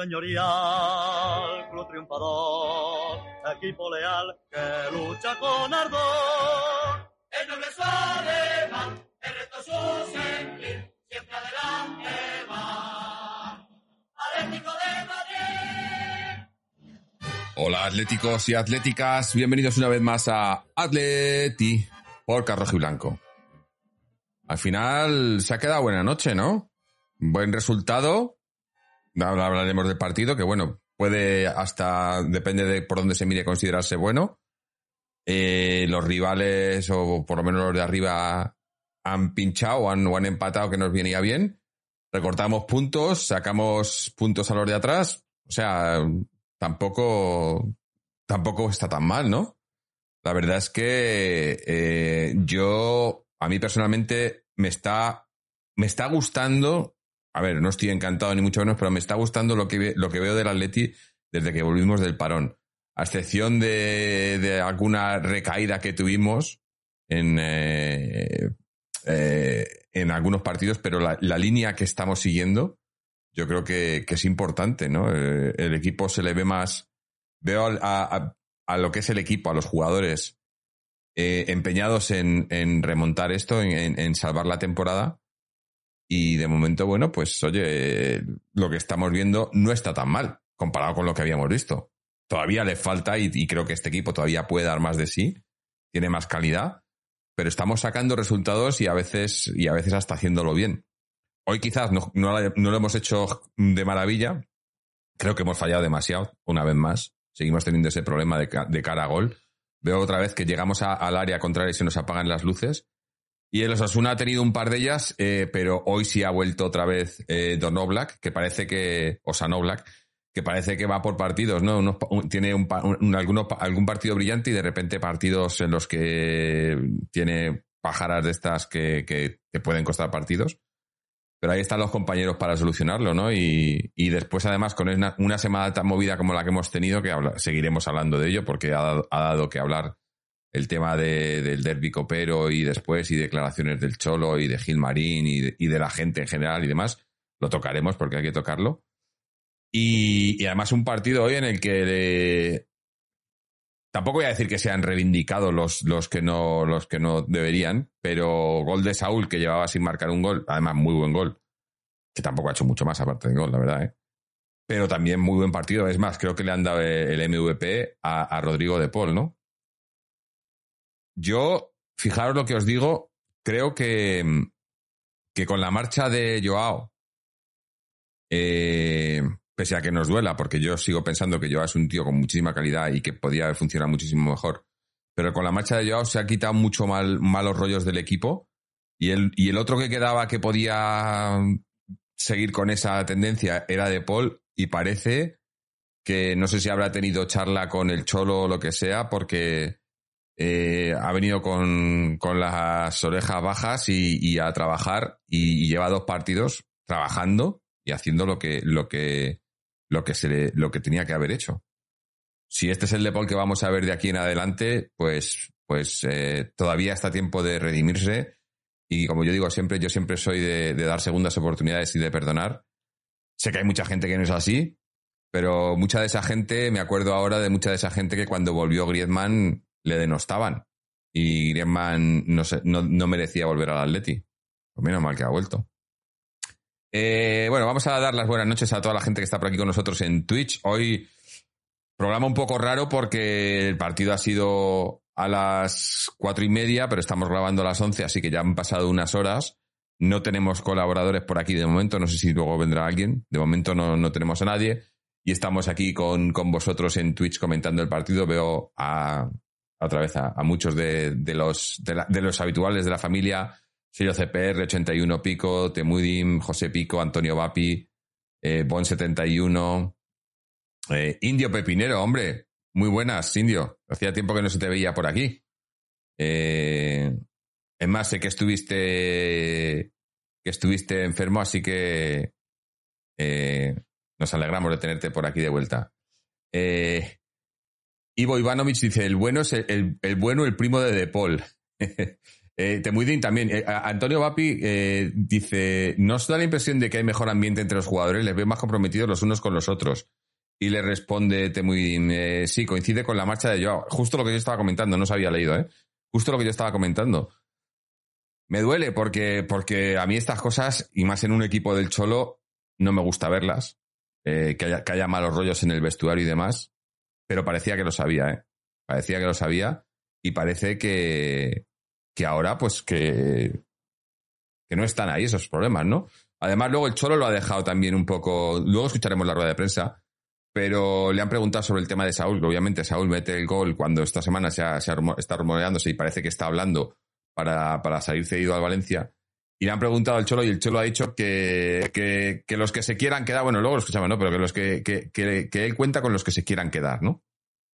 señorial, club triunfador, equipo leal que lucha con ardor. El noble es su ademán, el resto su sentir, siempre adelante va. Atlético de Madrid. Hola atléticos y atléticas, bienvenidos una vez más a Atleti por Carrojo y Blanco. Al final se ha quedado buena noche, ¿no? Buen resultado. Hablaremos del partido, que bueno, puede hasta, depende de por dónde se mire, considerarse bueno. Eh, los rivales, o por lo menos los de arriba, han pinchado o han, o han empatado, que nos venía bien. Recortamos puntos, sacamos puntos a los de atrás. O sea, tampoco, tampoco está tan mal, ¿no? La verdad es que eh, yo, a mí personalmente, me está, me está gustando. A ver, no estoy encantado ni mucho menos, pero me está gustando lo que, lo que veo del Atleti desde que volvimos del parón. A excepción de, de alguna recaída que tuvimos en, eh, eh, en algunos partidos, pero la, la línea que estamos siguiendo, yo creo que, que es importante, ¿no? Eh, el equipo se le ve más. Veo a, a- lo que es el equipo, a los jugadores empeñados en, en remontar esto, en- en salvar la temporada. Y de momento, bueno, pues oye, lo que estamos viendo no está tan mal comparado con lo que habíamos visto. Todavía le falta y, creo que este equipo todavía puede dar más de sí, tiene más calidad, pero estamos sacando resultados y a veces, y a veces hasta haciéndolo bien. Hoy quizás no, no, no lo hemos hecho de maravilla. Creo que hemos fallado demasiado, una vez más. Seguimos teniendo ese problema de, de cara a gol. Veo otra vez que llegamos al área contraria y se nos apagan las luces. Y el Osasuna ha tenido un par de ellas, eh, pero hoy sí ha vuelto otra vez eh, Don Oblak, que parece que, o San que parece que va por partidos, ¿no? Tiene un, un- algún partido brillante y de repente partidos en los que tiene pájaras de estas que, que pueden costar partidos. Pero ahí están los compañeros para solucionarlo, ¿no? Y, y después, además, con una, una semana tan movida como la que hemos tenido, que habla- seguiremos hablando de ello, porque ha ha dado que hablar el tema de- del derbi copero y después, y declaraciones del Cholo y de Gilmarín y de, y de la gente en general y demás. Lo tocaremos porque hay que tocarlo. Y, y además un partido hoy en el que tampoco voy a decir que se han reivindicado los, los que no, los que no deberían, pero gol de Saúl que llevaba sin marcar un gol, además muy buen gol, que tampoco ha hecho mucho más aparte del gol, la verdad, ¿eh? Pero también muy buen partido. Es más, creo que le han dado el MVP a, a Rodrigo de Paul, ¿no? Yo, fijaros lo que os digo, creo que, que con la marcha de Joao, eh, pese a que nos duela, porque yo sigo pensando que Joao es un tío con muchísima calidad y que podía haber funcionado muchísimo mejor, pero con la marcha de Joao se ha quitado mucho mal, malos rollos del equipo y el, y el otro que quedaba que podía seguir con esa tendencia era de Paul y parece que no sé si habrá tenido charla con el Cholo o lo que sea, porque eh, ha venido con, con las orejas bajas y, y a trabajar y, lleva dos partidos trabajando y haciendo lo que, lo que, lo que se le, lo que tenía que haber hecho. Si este es el De Paul que vamos a ver de aquí en adelante, pues, pues eh, todavía está tiempo de redimirse. Y como yo digo siempre, yo siempre soy de, de dar segundas oportunidades y de perdonar. Sé que hay mucha gente que no es así, pero mucha de esa gente, me acuerdo ahora de mucha de esa gente que cuando volvió Griezmann le denostaban. Y Griezmann no, no, no merecía volver al Atleti. Pues menos mal que ha vuelto. Eh, bueno, vamos a dar las buenas noches a toda la gente que está por aquí con nosotros en Twitch. Hoy programa un poco raro porque el partido ha sido a las cuatro y media, pero estamos grabando a las once, así que ya han pasado unas horas. No tenemos colaboradores por aquí de momento, no sé si luego vendrá alguien. De momento no, no tenemos a nadie. Y estamos aquí con, con vosotros en Twitch comentando el partido. Veo a, otra vez a, muchos de, los, de, los habituales de la familia. Sirio CPR, 81 Pico, Temudim, José Pico, Antonio Vapi, eh, Bon71, eh, Indio Pepinero, hombre. Muy buenas, Indio. Hacía tiempo que no se te veía por aquí. Eh, es más, sé que estuviste que estuviste enfermo, así que eh, nos alegramos de tenerte por aquí de vuelta. Eh, Ivo Ivanovich dice, el bueno es el, el- bueno, el primo de De Paul. Eh, Temuidin también. Eh, Antonio Vapi eh, dice, ¿no os da la impresión de que hay mejor ambiente entre los jugadores? Les veo más comprometidos los unos con los otros. Y le responde Temuidin, sí, coincide con la marcha de Joao. Justo lo que yo estaba comentando, no se había leído, ¿eh? Justo lo que yo estaba comentando. Me duele porque, porque a mí estas cosas, y más en un equipo del Cholo, no me gusta verlas. que, haya, que haya malos rollos en el vestuario y demás. Pero parecía que lo sabía, ¿eh? Parecía que lo sabía. Y parece que, que ahora, pues que, que no están ahí esos problemas, ¿no? Además, luego el Cholo lo ha dejado también un poco. Luego escucharemos la rueda de prensa, pero le han preguntado sobre el tema de Saúl, obviamente Saúl mete el gol cuando esta semana se, está rumoreándose y parece que está hablando para, para, salir cedido al Valencia. Y le han preguntado al Cholo y el Cholo ha dicho que, que, los que se quieran quedar, bueno, luego lo escuchamos, ¿no? Pero que los que, que, que, él cuenta con los que se quieran quedar, ¿no?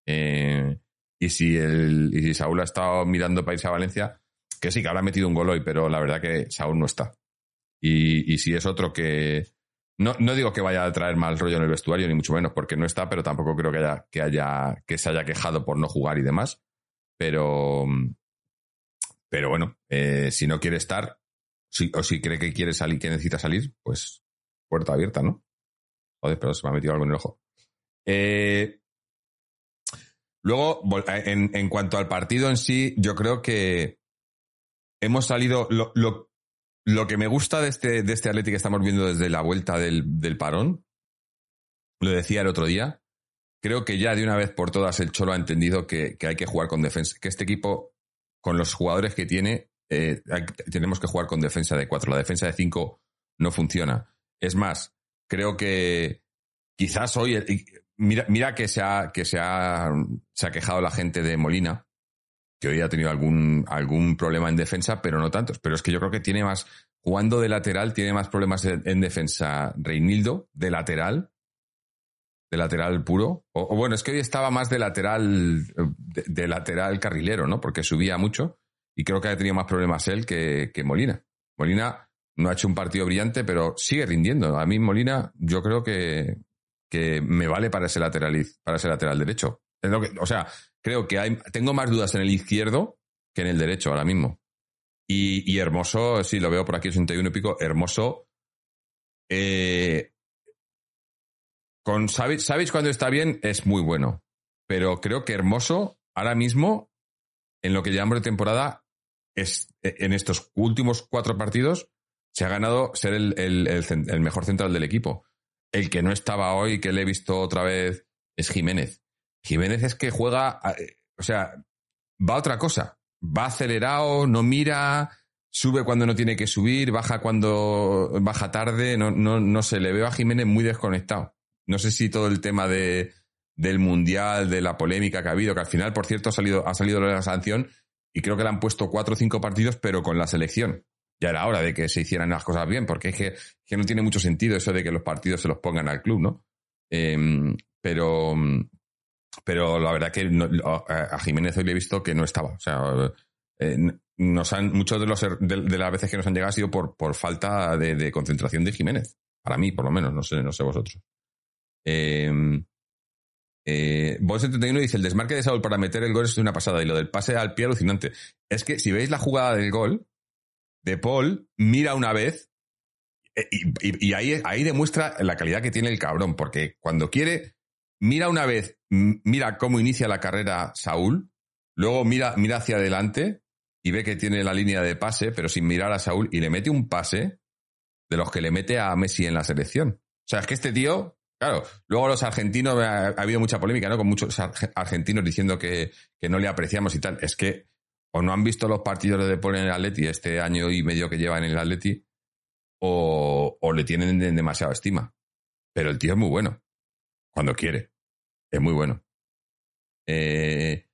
Eh, y si el, y si Saúl ha estado mirando para irse a Valencia, que sí, que habrá metido un gol hoy, pero la verdad que Saúl no está. Y, y si es otro que. No, no digo que vaya a traer mal rollo en el vestuario, ni mucho menos, porque no está, pero tampoco creo que haya, que haya, que se haya quejado por no jugar y demás. Pero. Pero bueno, eh, si no quiere estar, si, o si cree que quiere salir, que necesita salir, pues puerta abierta, ¿no? Joder, pero se me ha metido algo en el ojo. Eh, luego, en, en cuanto al partido en sí, yo creo que hemos salido. Lo, lo, lo, que me gusta de este, de este que estamos viendo desde la vuelta del, del, parón, lo decía el otro día, creo que ya de una vez por todas el Cholo ha entendido que, que hay que jugar con defensa, que este equipo, con los jugadores que tiene, eh, tenemos que jugar con defensa de cuatro. La defensa de cinco no funciona. Es más, creo que quizás hoy, mira, mira que, se ha, que se ha, se ha quejado la gente de Molina, que hoy ha tenido algún, algún problema en defensa, pero no tantos. Pero es que yo creo que tiene más, jugando de lateral, tiene más problemas en, defensa Reinildo, de lateral, de lateral puro. O, bueno, es que hoy estaba más de lateral, de, lateral carrilero, ¿no? Porque subía mucho y creo que ha tenido más problemas él que, que Molina. Molina no ha hecho un partido brillante, pero sigue rindiendo. A mí Molina, yo creo que, que me vale para ese lateral, para ese lateral derecho. Es lo que, o sea, creo que hay, tengo más dudas en el izquierdo que en el derecho ahora mismo. Y, y Hermoso, sí, lo veo por aquí, 81 y pico, Hermoso. Eh, con sabéis cuando está bien es muy bueno. Pero creo que Hermoso, ahora mismo, en lo que llevamos de temporada, es, en estos últimos cuatro partidos, se ha ganado ser el, el, mejor central del equipo. El que no estaba hoy, que le he visto otra vez, es Jiménez. Jiménez es que juega, o sea, va a otra cosa. Va acelerado, no mira, sube cuando no tiene que subir, baja cuando baja tarde, no, no, no sé, le veo a Jiménez muy desconectado. No sé si todo el tema de, del mundial, de la polémica que ha habido, que al final, por cierto, ha salido, ha salido la sanción y creo que le han puesto cuatro o cinco partidos, pero con la selección. Ya era hora de que se hicieran las cosas bien, porque es que, que no tiene mucho sentido eso de que los partidos se los pongan al club, ¿no? Em, pero, pero la verdad que a Jiménez hoy le he visto que no estaba. O sea, eh, nos han, muchos de, los, er, de, las veces que nos han llegado ha sido por, por falta de, concentración de Jiménez. Para mí, por lo menos, no sé, no sé vosotros. Eh, eh, 71 dice, el desmarque de Saúl para meter el gol es una pasada y lo del pase al pie alucinante. Es que si veis la jugada del gol, de Paul mira una vez eh, y, ahí, ahí demuestra la calidad que tiene el cabrón, porque cuando quiere, mira una vez, mira cómo inicia la carrera Saúl, luego mira, mira hacia adelante y ve que tiene la línea de pase, pero sin mirar a Saúl, y le mete un pase de los que le mete a Messi en la selección. O sea, es que este tío, claro, luego los argentinos, ha, habido mucha polémica, ¿no? Con muchos argentinos diciendo que, que, no le apreciamos y tal. Es que o no han visto los partidos de Depol en el Atleti este año y medio que lleva en el Atleti, o, o le tienen demasiada estima. Pero el tío es muy bueno cuando quiere. Es muy bueno. Eh,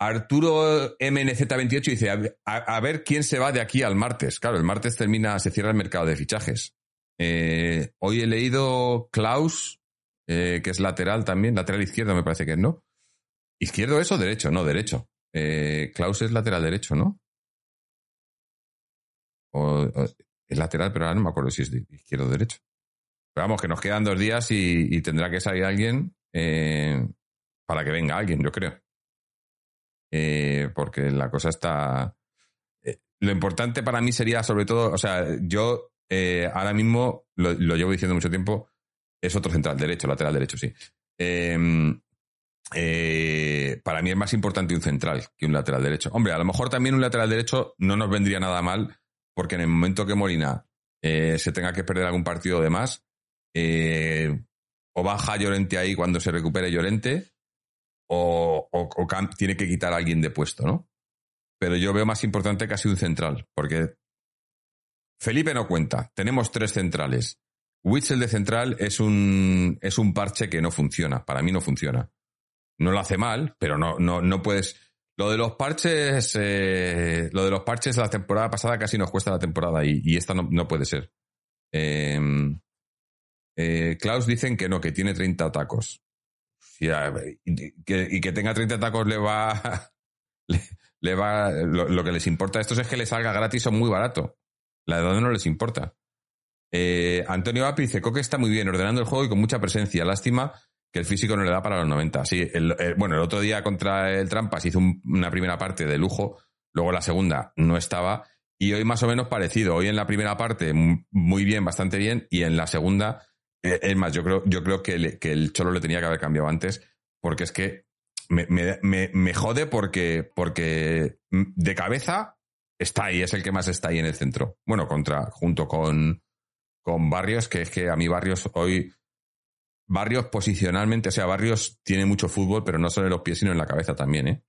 Arturo MNZ28 dice, a, ver quién se va de aquí al martes. Claro, el martes termina, se cierra el mercado de fichajes. Eh, hoy he leído Klaus, eh, que es lateral también, lateral izquierdo me parece que es, ¿no? ¿Izquierdo es o derecho? No, derecho. Klaus es lateral derecho, ¿no? Es lateral, pero ahora no me acuerdo si es izquierdo o derecho. Pero vamos, que nos quedan dos días y, tendrá que salir alguien eh, para que venga alguien, yo creo. Eh, porque la cosa está, lo importante para mí sería sobre todo, o sea, yo eh, ahora mismo, lo, llevo diciendo mucho tiempo, es otro central derecho, lateral derecho, sí. Em, eh, para mí es más importante un central que un lateral derecho. Hombre, a lo mejor también un lateral derecho no nos vendría nada mal, porque en el momento que Molina eh, se tenga que perder algún partido de más, o baja Llorente ahí cuando se recupere Llorente, o, tiene que quitar a alguien de puesto, ¿no? Pero yo veo más importante casi un central, porque Felipe no cuenta. Tenemos tres centrales. Witzel de central es un, es un parche que no funciona. Para mí no funciona. No lo hace mal, pero no, no, no puedes. Lo de los parches, eh, lo de los parches la temporada pasada casi nos cuesta la temporada y, esta no, puede ser. Em, eh, Klaus dicen que no, que tiene 30 tacos. Y, que, tenga 30 tacos le va. Le, va. Lo, que les importa a estos es que le salga gratis o muy barato. La edad no les importa. Eh, Antonio Api dice: Coque está muy bien, ordenando el juego y con mucha presencia. Lástima que el físico no le da para los 90. Sí, bueno, el otro día contra el Trampas hizo una primera parte de lujo, luego la segunda no estaba. Y hoy más o menos parecido. Hoy en la primera parte muy bien, bastante bien, y en la segunda eh, es más, yo creo, yo creo que, el Cholo le tenía que haber cambiado antes, porque es que me, jode porque, porque de cabeza está ahí, es el que más está ahí en el centro. Bueno, contra, junto con, con Barrios, que es que a mí Barrios hoy. Barrios posicionalmente, o sea, Barrios tiene mucho fútbol, pero no solo en los pies, sino en la cabeza también, ¿eh?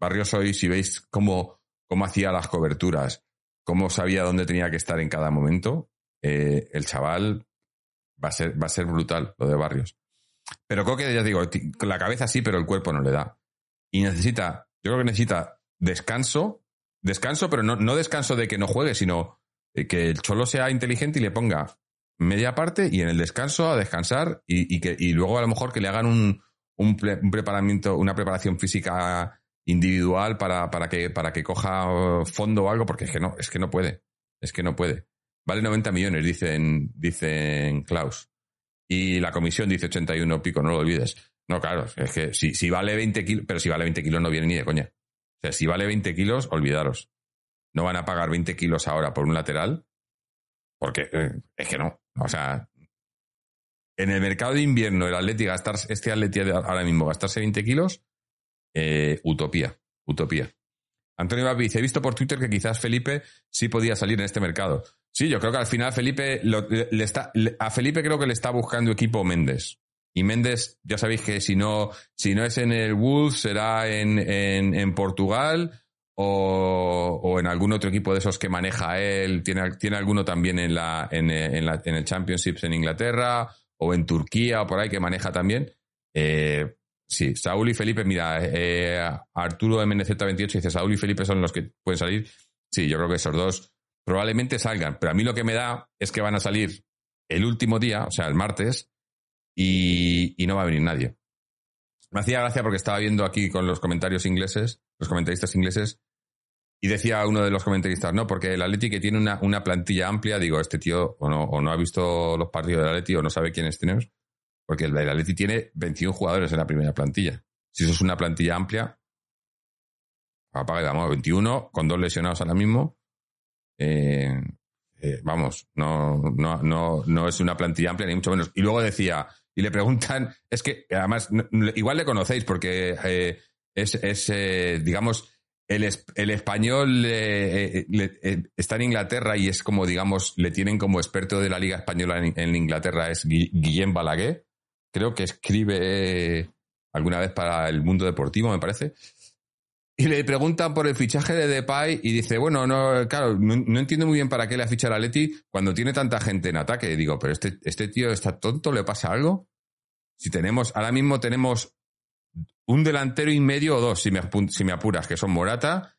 Barrios hoy, si veis cómo, cómo hacía las coberturas, cómo sabía dónde tenía que estar en cada momento, eh, el chaval va a ser, va a ser brutal lo de Barrios. Pero Coque, ya digo, la cabeza sí, pero el cuerpo no le da. Y necesita, yo creo que necesita descanso, descanso, pero no, no descanso de que no juegue, sino que el Cholo sea inteligente y le ponga media parte y en el descanso a descansar y, que, y luego a lo mejor que le hagan un, un, preparamiento, una preparación física individual para, para, que, para que coja fondo o algo, porque es que no, es que no puede. Es que no puede. Vale 90 millones, dicen, dicen Klaus. Y la comisión dice 81 pico, no lo olvides. No, claro, es que si, si vale 20 kilos, pero si vale 20 kilos no viene ni de coña. O sea, si vale 20 kilos, olvidaros. No van a pagar 20 kilos ahora por un lateral, porque eh, es que no. O sea, en el mercado de invierno, el Atleti gastar, este Atleti ahora mismo gastarse 20 kilos, eh, utopía, utopía. Antonio Babiz, he visto por Twitter que quizás Felipe sí podía salir en este mercado. Sí, yo creo que al final Felipe le, está, a Felipe creo que le está buscando equipo Méndez. Y Méndez, ya sabéis que si no, si no es en el Wolves, será en, en, Portugal o, o, en algún otro equipo de esos que maneja él. Tiene, tiene alguno también en, la, en, en, la, en el Championships en Inglaterra o en Turquía o por ahí que maneja también. Eh, sí, Saúl y Felipe, mira, eh, Arturo MNZ28 dice Saúl y Felipe son los que pueden salir. Sí, yo creo que esos dos probablemente salgan, pero a mí lo que me da es que van a salir el último día, o sea, el martes, y, no va a venir nadie. Me hacía gracia porque estaba viendo aquí con los comentarios ingleses, los comentaristas ingleses, y decía uno de los comentaristas, no, porque el Atleti que tiene una, una plantilla amplia, digo, este tío o no, o no ha visto los partidos del Atleti o no sabe quiénes tenemos, porque el, Atleti tiene 21 jugadores en la primera plantilla. Si eso es una plantilla amplia, apaga y vamos, 21 con dos lesionados ahora mismo, eh, eh, vamos, no, no, no, no es una plantilla amplia, ni mucho menos. Y luego decía, y le preguntan, es que además, igual le conocéis porque eh, es, es digamos, el, el español está en Inglaterra y es como, digamos, le tienen como experto de la Liga Española en, Inglaterra, es Guillem Balaguer. Creo que escribe alguna vez para el mundo deportivo, me parece. Y le preguntan por el fichaje de Depay y dice, bueno, no, claro, no, entiendo muy bien para qué le ha fichado a Leti cuando tiene tanta gente en ataque. digo, pero este, este tío está tonto, ¿le pasa algo? Si tenemos, ahora mismo tenemos un delantero y medio o dos, si me, apuras, que son Morata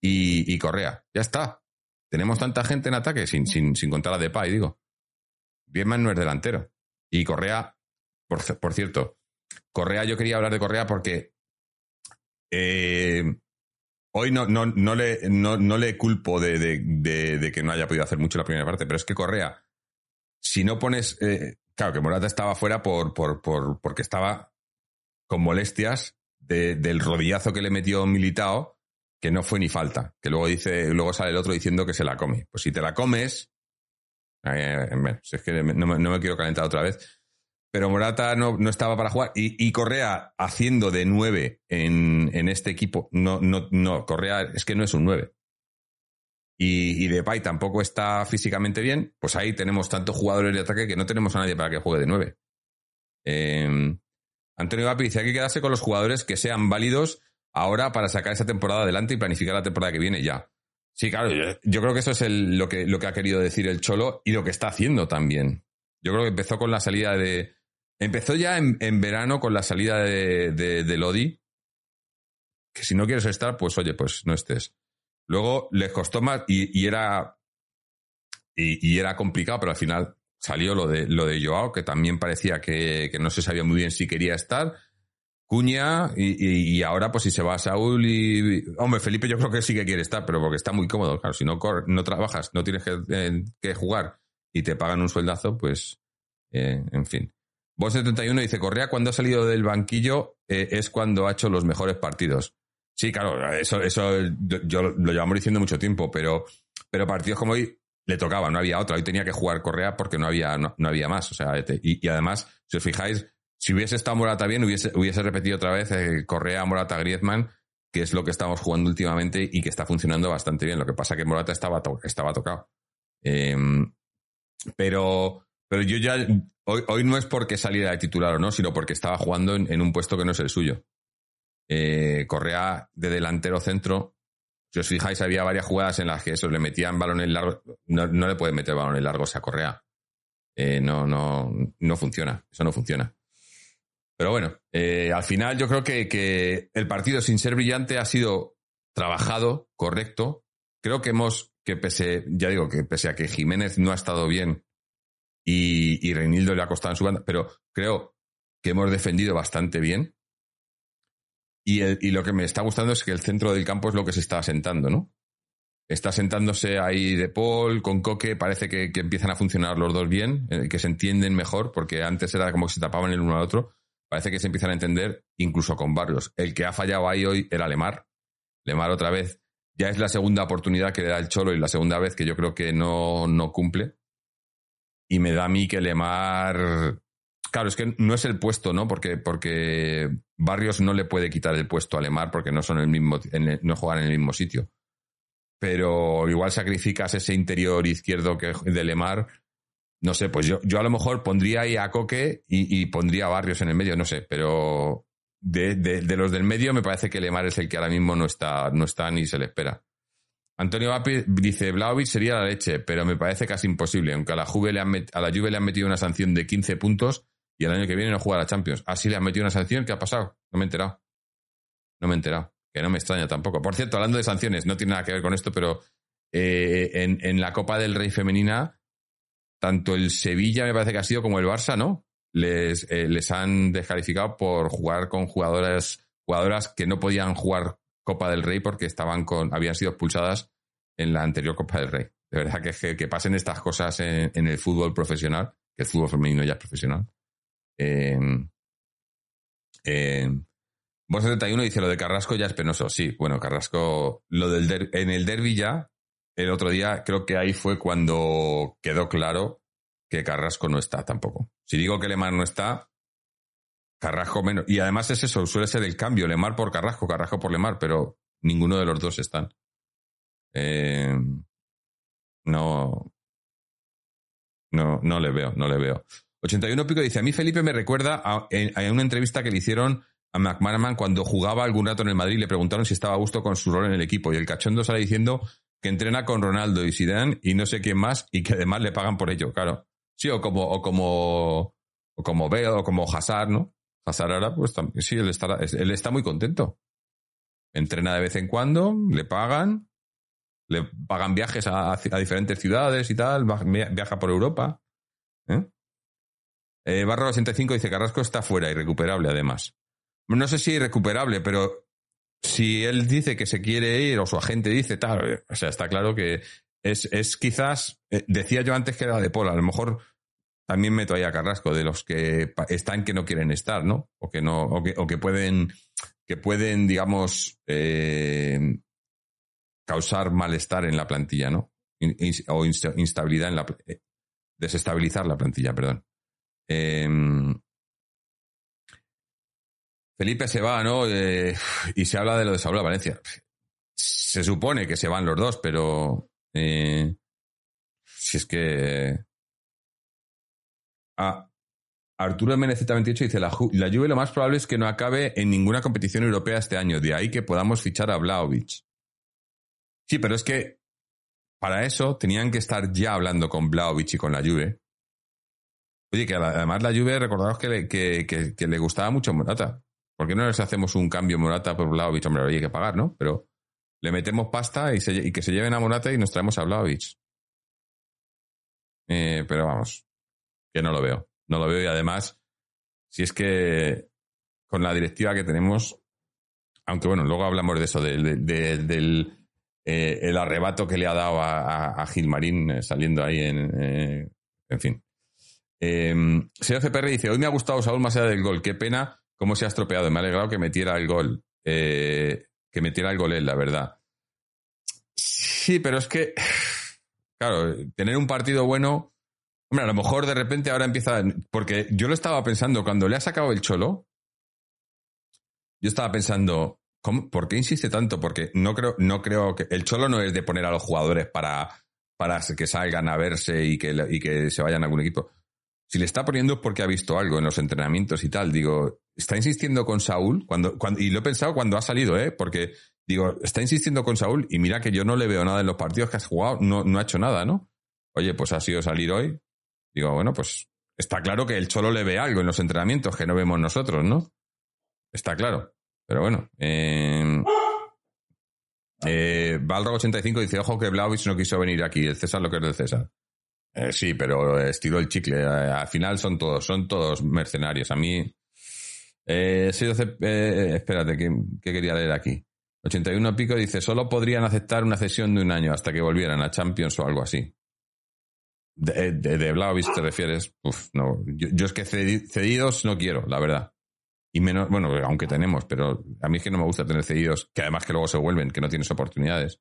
y, Correa. Ya está. Tenemos tanta gente en ataque sin, sin, sin contar a Depay, digo. más no es delantero. Y Correa, por, por cierto, Correa, yo quería hablar de Correa porque eh, Hoy no, no, no, le, no, no le culpo de, de, que no haya podido hacer mucho la primera parte, pero es que Correa, si no pones. Eh, claro, que Morata estaba fuera por, por, por, porque estaba con molestias del rodillazo que le metió Militao, que no fue ni falta. Que luego dice, luego sale el otro diciendo que se la come. Pues si te la comes, eh, es que no me, no me, quiero calentar otra vez. Pero Morata no, no estaba para jugar. Y, y, Correa haciendo de nueve en, en, este equipo. No, no, no, Correa es que no es un nueve. Y, y Depay tampoco está físicamente bien. Pues ahí tenemos tantos jugadores de ataque que no tenemos a nadie para que juegue de nueve. Eh, Antonio Vapi dice, hay que quedarse con los jugadores que sean válidos ahora para sacar esa temporada adelante y planificar la temporada que viene ya. Sí, claro, yo, creo que eso es el, lo, que, lo que ha querido decir el Cholo y lo que está haciendo también. Yo creo que empezó con la salida de... Empezó ya en, en verano con la salida de, de, de, Lodi, que si no quieres estar, pues oye, pues no estés. Luego les costó más y, era... Y, y, era complicado, pero al final salió lo de, lo de Joao, que también parecía que, que no se sabía muy bien si quería estar. Cuña y, y, ahora pues si se va a Saúl y... Hombre, Felipe yo creo que sí que quiere estar, pero porque está muy cómodo. Claro, si no, no trabajas, no tienes que, eh, que, jugar y te pagan un sueldazo, pues eh, en fin. Vos 71 dice, Correa cuando ha salido del banquillo eh, es cuando ha hecho los mejores partidos. Sí, claro, eso, eso yo lo llevamos diciendo mucho tiempo, pero, pero partidos como hoy le tocaba, no había otra. Hoy tenía que jugar Correa porque no había, no, no había más. O sea, y, y, además, si os fijáis, si hubiese estado Morata bien, hubiese, hubiese repetido otra vez eh, Correa, Morata, Griezmann, que es lo que estamos jugando últimamente y que está funcionando bastante bien. Lo que pasa que Morata estaba, to estaba tocado. Eh, pero, pero yo ya, hoy, hoy, no es porque saliera de titular o no, sino porque estaba jugando en un puesto que no es el suyo. Eh, Correa de delantero centro si os fijáis, había varias jugadas en las que eso le metían balones largos. No, no le pueden meter balones largos a Correa. Eh, no, no, no funciona. Eso no funciona. Pero bueno, eh, al final yo creo que, el partido, sin ser brillante, ha sido trabajado, correcto. Creo que hemos, que pese, ya digo, que pese a que Jiménez no ha estado bien y, y Reinildo le ha costado en su banda, pero creo que hemos defendido bastante bien. Y, el, y, lo que me está gustando es que el centro del campo es lo que se está asentando, ¿no? Está sentándose ahí de Paul, con Coque, parece que, que, empiezan a funcionar los dos bien, eh, que se entienden mejor, porque antes era como que se tapaban el uno al otro. Parece que se empiezan a entender incluso con Barrios. El que ha fallado ahí hoy era Lemar. Lemar otra vez. Ya es la segunda oportunidad que le da el Cholo y la segunda vez que yo creo que no, no cumple. Y me da a mí que Lemar Claro, es que no es el puesto, ¿no? Porque, porque Barrios no le puede quitar el puesto a Lemar porque no son el mismo, no juegan en el mismo sitio. Pero igual sacrificas ese interior izquierdo que de Lemar. No sé, pues yo, yo a lo mejor pondría ahí a Coque y, pondría a Barrios en el medio, no sé, pero de, de, de, los del medio me parece que Lemar es el que ahora mismo no está, no está ni se le espera. Antonio Vapi dice, Blaovic sería la leche, pero me parece casi imposible, aunque a la, Juve le han a la Juve le han metido una sanción de 15 puntos y el año que viene no juega la Champions. Así le han metido una sanción. ¿Qué ha pasado? No me he enterado. No me he enterado. Que no me extraña tampoco. Por cierto, hablando de sanciones, no tiene nada que ver con esto, pero eh, en, la Copa del Rey femenina, tanto el Sevilla me parece que ha sido como el Barça, ¿no? Les, eh, les han descalificado por jugar con jugadoras, jugadoras que no podían jugar Copa del Rey porque estaban con, habían sido expulsadas en la anterior Copa del Rey. De verdad que, que, que pasen estas cosas en, en el fútbol profesional, que el fútbol femenino ya es profesional eh, Vos 71 dice lo de Carrasco ya es penoso. Sí, bueno, Carrasco, lo del en el derby ya, el otro día creo que ahí fue cuando quedó claro que Carrasco no está tampoco. Si digo que Lemar no está, Carrasco menos. Y además es eso, suele ser el cambio, Lemar por Carrasco, Carrasco por Lemar, pero ninguno de los dos están. Eh, no, no, no le veo, no le veo. 81 Pico dice, a mí Felipe me recuerda a, una entrevista que le hicieron a McManaman cuando jugaba algún rato en el Madrid le preguntaron si estaba a gusto con su rol en el equipo y el cachondo sale diciendo que entrena con Ronaldo y Zidane y no sé quién más y que además le pagan por ello, claro. Sí, o como, o como, o como Bale o como Hazard, ¿no? Hazard ahora, pues sí, él está, él está muy contento. Entrena de vez en cuando, le pagan, le pagan viajes a, a diferentes ciudades y tal, viaja por Europa. ¿eh? Eh, Barro 85 dice Carrasco está fuera, irrecuperable además. No sé si irrecuperable, pero si él dice que se quiere ir o su agente dice tal, eh, o sea, está claro que es, es quizás, eh, decía yo antes que era de Pola, a lo mejor también meto ahí a Carrasco, de los que están que no quieren estar, ¿no? O que no, o que, o que pueden, que pueden, digamos, eh, causar malestar en la plantilla, ¿no? o instabilidad en la desestabilizar la plantilla, perdón. Em, Felipe se va, ¿no? Y se habla de lo de Saúl Valencia. Se supone que se van los dos, pero eh, si es que ah, Arturo MNZ28 dice la, la Juve lo más probable es que no acabe en ninguna competición europea este año, de ahí que podamos fichar a Blaovic. Sí, pero es que para eso tenían que estar ya hablando con Blaovic y con la Juve. Oye, que además la Juve, recordaros que le, que, le gustaba mucho Morata. ¿Por qué no les hacemos un cambio Morata por Blaovic? Hombre, hay que pagar, ¿no? Pero le metemos pasta y, que se lleven a Morata y nos traemos a Blaovic. Eh, pero vamos, que no lo veo. No lo veo y además, si es que con la directiva que tenemos, aunque bueno, luego hablamos de eso, del eh, el arrebato que le ha dado a, a, Gilmarín eh, saliendo ahí en, eh, en fin. Eh, señor CPR dice, hoy me ha gustado Saúl más allá del gol. Qué pena cómo se ha estropeado. Me ha alegrado que metiera el gol. que metiera el gol él, la verdad. Sí, pero es que, claro, tener un partido bueno, hombre, a lo mejor de repente ahora empieza, porque yo lo estaba pensando, cuando le ha sacado el cholo, yo estaba pensando, ¿Por qué insiste tanto? Porque no creo, no creo que. El cholo no es de poner a los jugadores para, para que salgan a verse y que, y que se vayan a algún equipo. Si le está poniendo es porque ha visto algo en los entrenamientos y tal. Digo, está insistiendo con Saúl cuando, cuando, y lo he pensado cuando ha salido, ¿eh? Porque digo, está insistiendo con Saúl y mira que yo no le veo nada en los partidos que has jugado, no, no ha hecho nada, ¿no? Oye, pues ha sido salir hoy. Digo, bueno, pues está claro que el Cholo le ve algo en los entrenamientos que no vemos nosotros, ¿no? Está claro. Pero bueno. Eh, eh, 85 dice, ojo que Blaovic no quiso venir aquí. El César lo que es del César. Eh, sí, pero estiró el chicle. Eh, al final son todos, son todos mercenarios. A mí... Eh, eh espérate, ¿qué, quería leer aquí? 81 pico dice, solo podrían aceptar una cesión de un año hasta que volvieran a Champions o algo así. De, de, de te refieres? Uf, no. yo, es que cedidos no quiero, la verdad. Y menos, bueno, aunque tenemos, pero a mí es que no me gusta tener cedidos, que además que luego se vuelven, que no tienes oportunidades.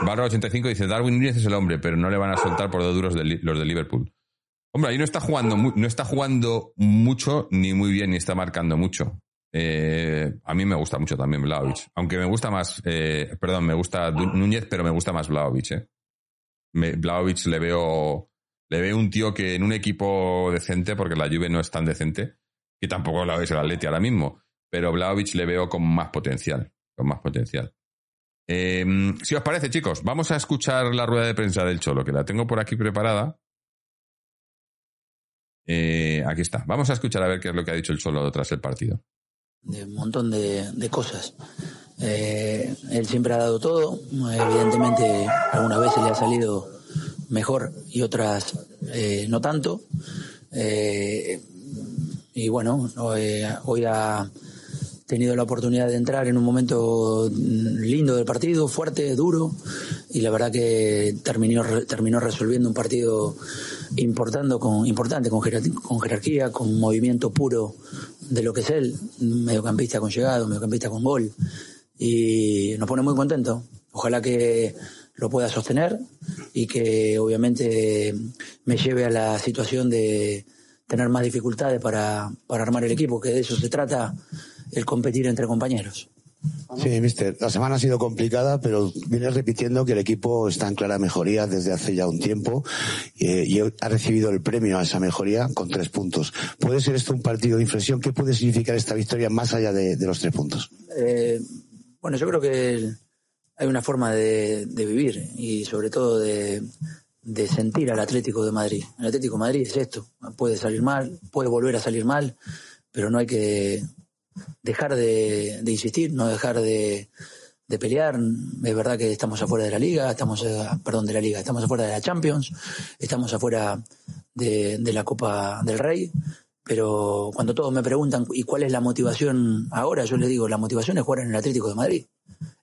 Barra 85 dice, Darwin Núñez es el hombre, pero no le van a soltar por dos duros de los de Liverpool. Hombre, ahí no está jugando, no está jugando mucho, ni muy bien, ni está marcando mucho. Eh, a mí me gusta mucho también Vlaovic. Aunque me gusta más, eh, perdón, me gusta Núñez, pero me gusta más Vlaovic. Eh. Le veo, le veo un tío que en un equipo decente, porque la Juve no es tan decente, y tampoco lo es el Atleti ahora mismo, pero Vlaovic le veo con más potencial, con más potencial. Em, si os parece, chicos, vamos a escuchar la rueda de prensa del Cholo, que la tengo por aquí preparada. Eh, aquí está. Vamos a escuchar a ver qué es lo que ha dicho el Cholo tras el partido. De un montón de, cosas. Eh, él siempre ha dado todo. Evidentemente, algunas veces le ha salido mejor y otras eh, no tanto. Y bueno, hoy ha tenido la oportunidad de entrar en un momento lindo del partido, fuerte, duro, y la verdad que terminó, terminó resolviendo un partido importando con, importante, con, jerarquía, con movimiento puro de lo que es él, mediocampista con llegado, mediocampista con gol, y nos pone muy contentos. Ojalá que lo pueda sostener y que obviamente me lleve a la situación de tener más dificultades para, para armar el equipo, que de eso se trata el competir entre compañeros. Sí, mister. La semana ha sido complicada, pero vienes repitiendo que el equipo está en clara mejoría desde hace ya un tiempo eh, y ha recibido el premio a esa mejoría con tres puntos. ¿Puede ser esto un partido de inflexión? ¿Qué puede significar esta victoria más allá de, los tres puntos? Eh, bueno, yo creo que hay una forma de vivir y sobre todo de, de sentir al Atlético de Madrid. El Atlético de Madrid es esto, puede salir mal, puede volver a salir mal, pero no hay que dejar de, insistir, no dejar de, pelear. Es verdad que estamos afuera de la liga, estamos, eh, perdón, de la liga, estamos afuera de la Champions, estamos afuera de, de la Copa del Rey, pero cuando todos me preguntan, ¿y cuál es la motivación ahora? Yo les digo, la motivación es jugar en el Atlético de Madrid.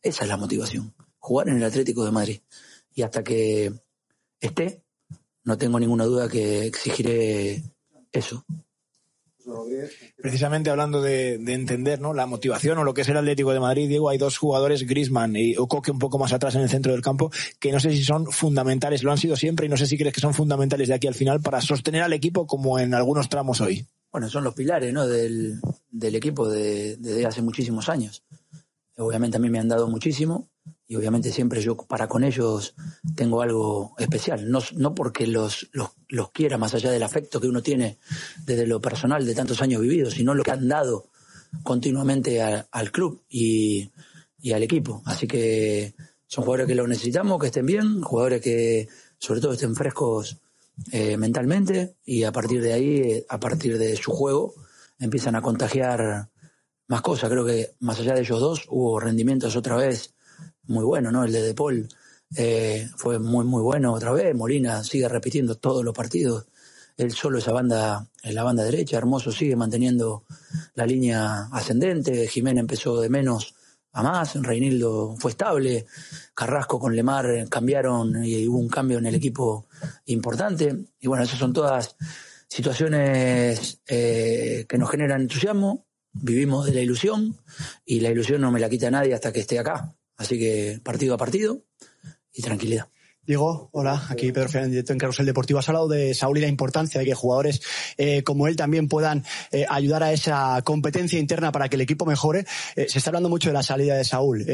Esa es la motivación, jugar en el Atlético de Madrid. Y hasta que esté, no tengo ninguna duda que exigiré eso. Precisamente hablando de, entender ¿no? la motivación o lo que es el Atlético de Madrid, Diego, hay dos jugadores, Grisman y Ocoque un poco más atrás en el centro del campo, que no sé si son fundamentales, lo han sido siempre y no sé si crees que son fundamentales de aquí al final para sostener al equipo como en algunos tramos hoy. Bueno, son los pilares ¿no? del, equipo desde hace muchísimos años. Obviamente a mí me han dado muchísimo y obviamente siempre yo para con ellos tengo algo especial, no, no porque los, los, quiera más allá del afecto que uno tiene desde lo personal de tantos años vividos, sino lo que han dado continuamente al club y, y al equipo. Así que son jugadores que lo necesitamos, que estén bien, jugadores que sobre todo estén frescos eh, mentalmente y a partir de ahí, a partir de su juego, empiezan a contagiar más cosas. Creo que más allá de ellos dos hubo rendimientos otra vez muy buenos, ¿no? El de De Paul eh, fue muy, muy bueno otra vez. Molina sigue repitiendo todos los partidos. Él solo esa banda, en la banda derecha. Hermoso sigue manteniendo la línea ascendente. Jiménez empezó de menos a más. Reinildo fue estable. Carrasco con Lemar cambiaron y hubo un cambio en el equipo importante. Y bueno, esas son todas situaciones eh, que nos generan entusiasmo vivimos de la ilusión y la ilusión no me la quita nadie hasta que esté acá. Así que partido a partido y tranquilidad. Diego, hola, aquí Pedro Fernández, directo en Carrusel Deportivo. Has hablado de Saúl y la importancia de que jugadores eh, como él también puedan eh, ayudar a esa competencia interna para que el equipo mejore. Eh, se está hablando mucho de la salida de Saúl.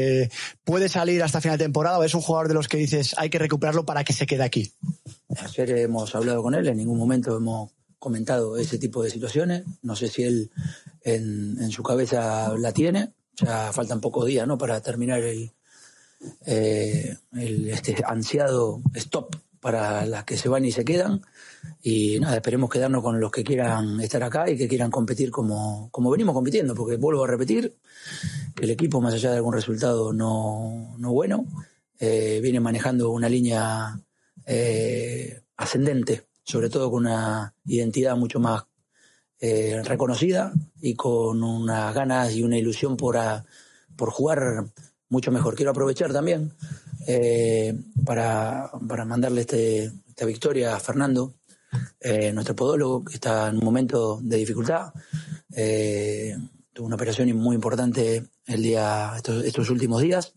¿Puede salir hasta final de temporada o es un jugador de los que dices hay que recuperarlo para que se quede aquí? Ayer hemos hablado con él, en ningún momento hemos comentado ese tipo de situaciones. No sé si él en, su cabeza la tiene. Ya faltan pocos días ¿no? para terminar el, eh, el este ansiado stop para las que se van y se quedan. Y nada, esperemos quedarnos con los que quieran estar acá y que quieran competir como, como venimos compitiendo, porque vuelvo a repetir que el equipo, más allá de algún resultado no, no bueno, eh, viene manejando una línea eh, ascendente sobre todo con una identidad mucho más eh, reconocida y con unas ganas y una ilusión por, por jugar mucho mejor. Quiero aprovechar también eh, para, mandarle este, esta victoria a Fernando, eh, nuestro podólogo, que está en un momento de dificultad. tuvo una operación muy importante el día, estos, estos últimos días.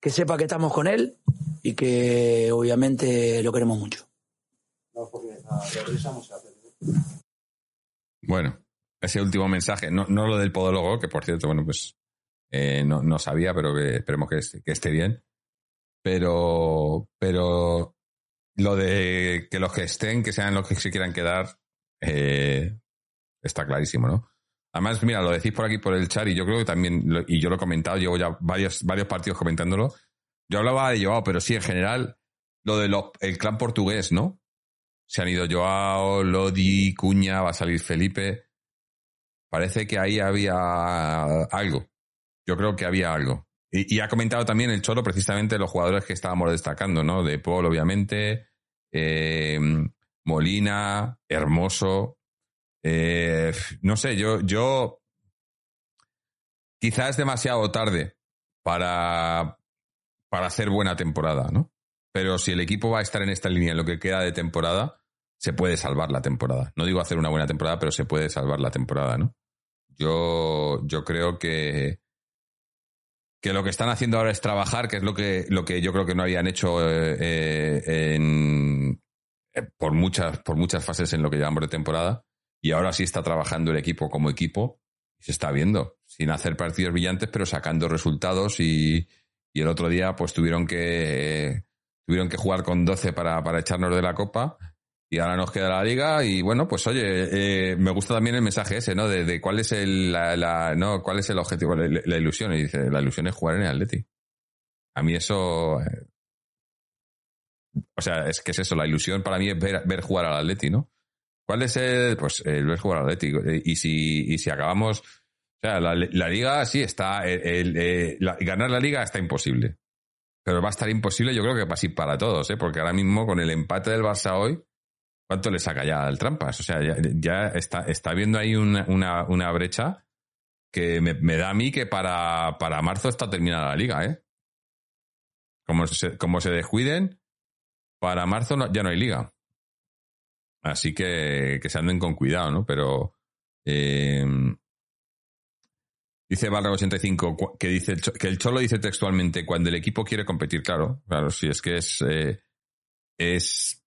Que sepa que estamos con él y que obviamente lo queremos mucho. Bueno, ese último mensaje, no, no lo del podólogo, que por cierto, bueno, pues eh, no, no, sabía, pero que esperemos que, esté bien. Pero, pero lo de que los que estén, que sean los que se quieran quedar, eh, está clarísimo, ¿no? Además, mira, lo decís por aquí por el chat y yo creo que también, y yo lo he comentado, llevo ya varios, varios partidos comentándolo. Yo hablaba de Joao, pero sí, en general, lo del el clan portugués, ¿no? Se han ido Joao, Lodi, Cuña, va a salir Felipe. Parece que ahí había algo. Yo creo que había algo. Y, ha comentado también el Cholo precisamente los jugadores que estábamos destacando, ¿no? De Paul, obviamente, eh, Molina, Hermoso. Eh, no sé, yo, yo quizás es demasiado tarde para, para hacer buena temporada, ¿no? Pero si el equipo va a estar en esta línea en lo que queda de temporada, se puede salvar la temporada. No digo hacer una buena temporada, pero se puede salvar la temporada, ¿no? Yo, yo creo que, que lo que están haciendo ahora es trabajar, que es lo que, lo que yo creo que no habían hecho eh, eh, en, eh, por, muchas, por muchas fases en lo que llevamos de temporada. Y ahora sí está trabajando el equipo como equipo. Se está viendo, sin hacer partidos brillantes, pero sacando resultados. Y, y el otro día, pues tuvieron que tuvieron que jugar con 12 para, para echarnos de la copa y ahora nos queda la liga y bueno, pues oye, eh, me gusta también el mensaje ese, ¿no? De, cuál es el, la, no, cuál es el objetivo, la, ilusión. Y dice, la ilusión es jugar en el Atleti. A mí eso, eh, o sea, es que es eso, la ilusión para mí es ver, jugar al Atleti, ¿no? ¿Cuál es el, pues, el ver jugar al Atleti? Y si, y si acabamos, o sea, la, liga sí está, eh, ganar la liga está imposible. Pero va a estar imposible, yo creo que así para todos, ¿eh? porque ahora mismo con el empate del Barça hoy, ¿cuánto le saca ya al Trampas? O sea, ya, está, está viendo ahí una, una, brecha que me, da a mí que para, para marzo está terminada la liga, ¿eh? Como se, como se descuiden, para marzo ya no hay liga. Así que, que se anden con cuidado, ¿no? Pero, Eh, dice Barra 85 cu- que dice que el Cholo dice textualmente cuando el equipo quiere competir, claro, claro, sí es que es eh, es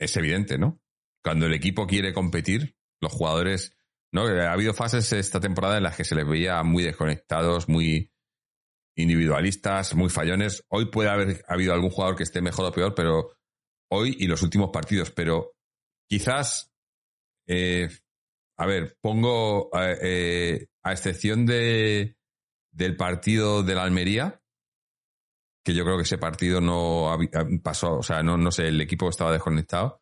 es evidente, ¿no? Cuando el equipo quiere competir, los jugadores, ¿no? Ha habido fases esta temporada en las que se les veía muy desconectados, muy individualistas, muy fallones. Hoy puede haber habido algún jugador que esté mejor o peor, pero hoy y los últimos partidos, pero quizás, eh, a ver, pongo eh, a excepción de del partido de la Almería, que yo creo que ese partido no pasó, o sea, no, no sé, el equipo estaba desconectado.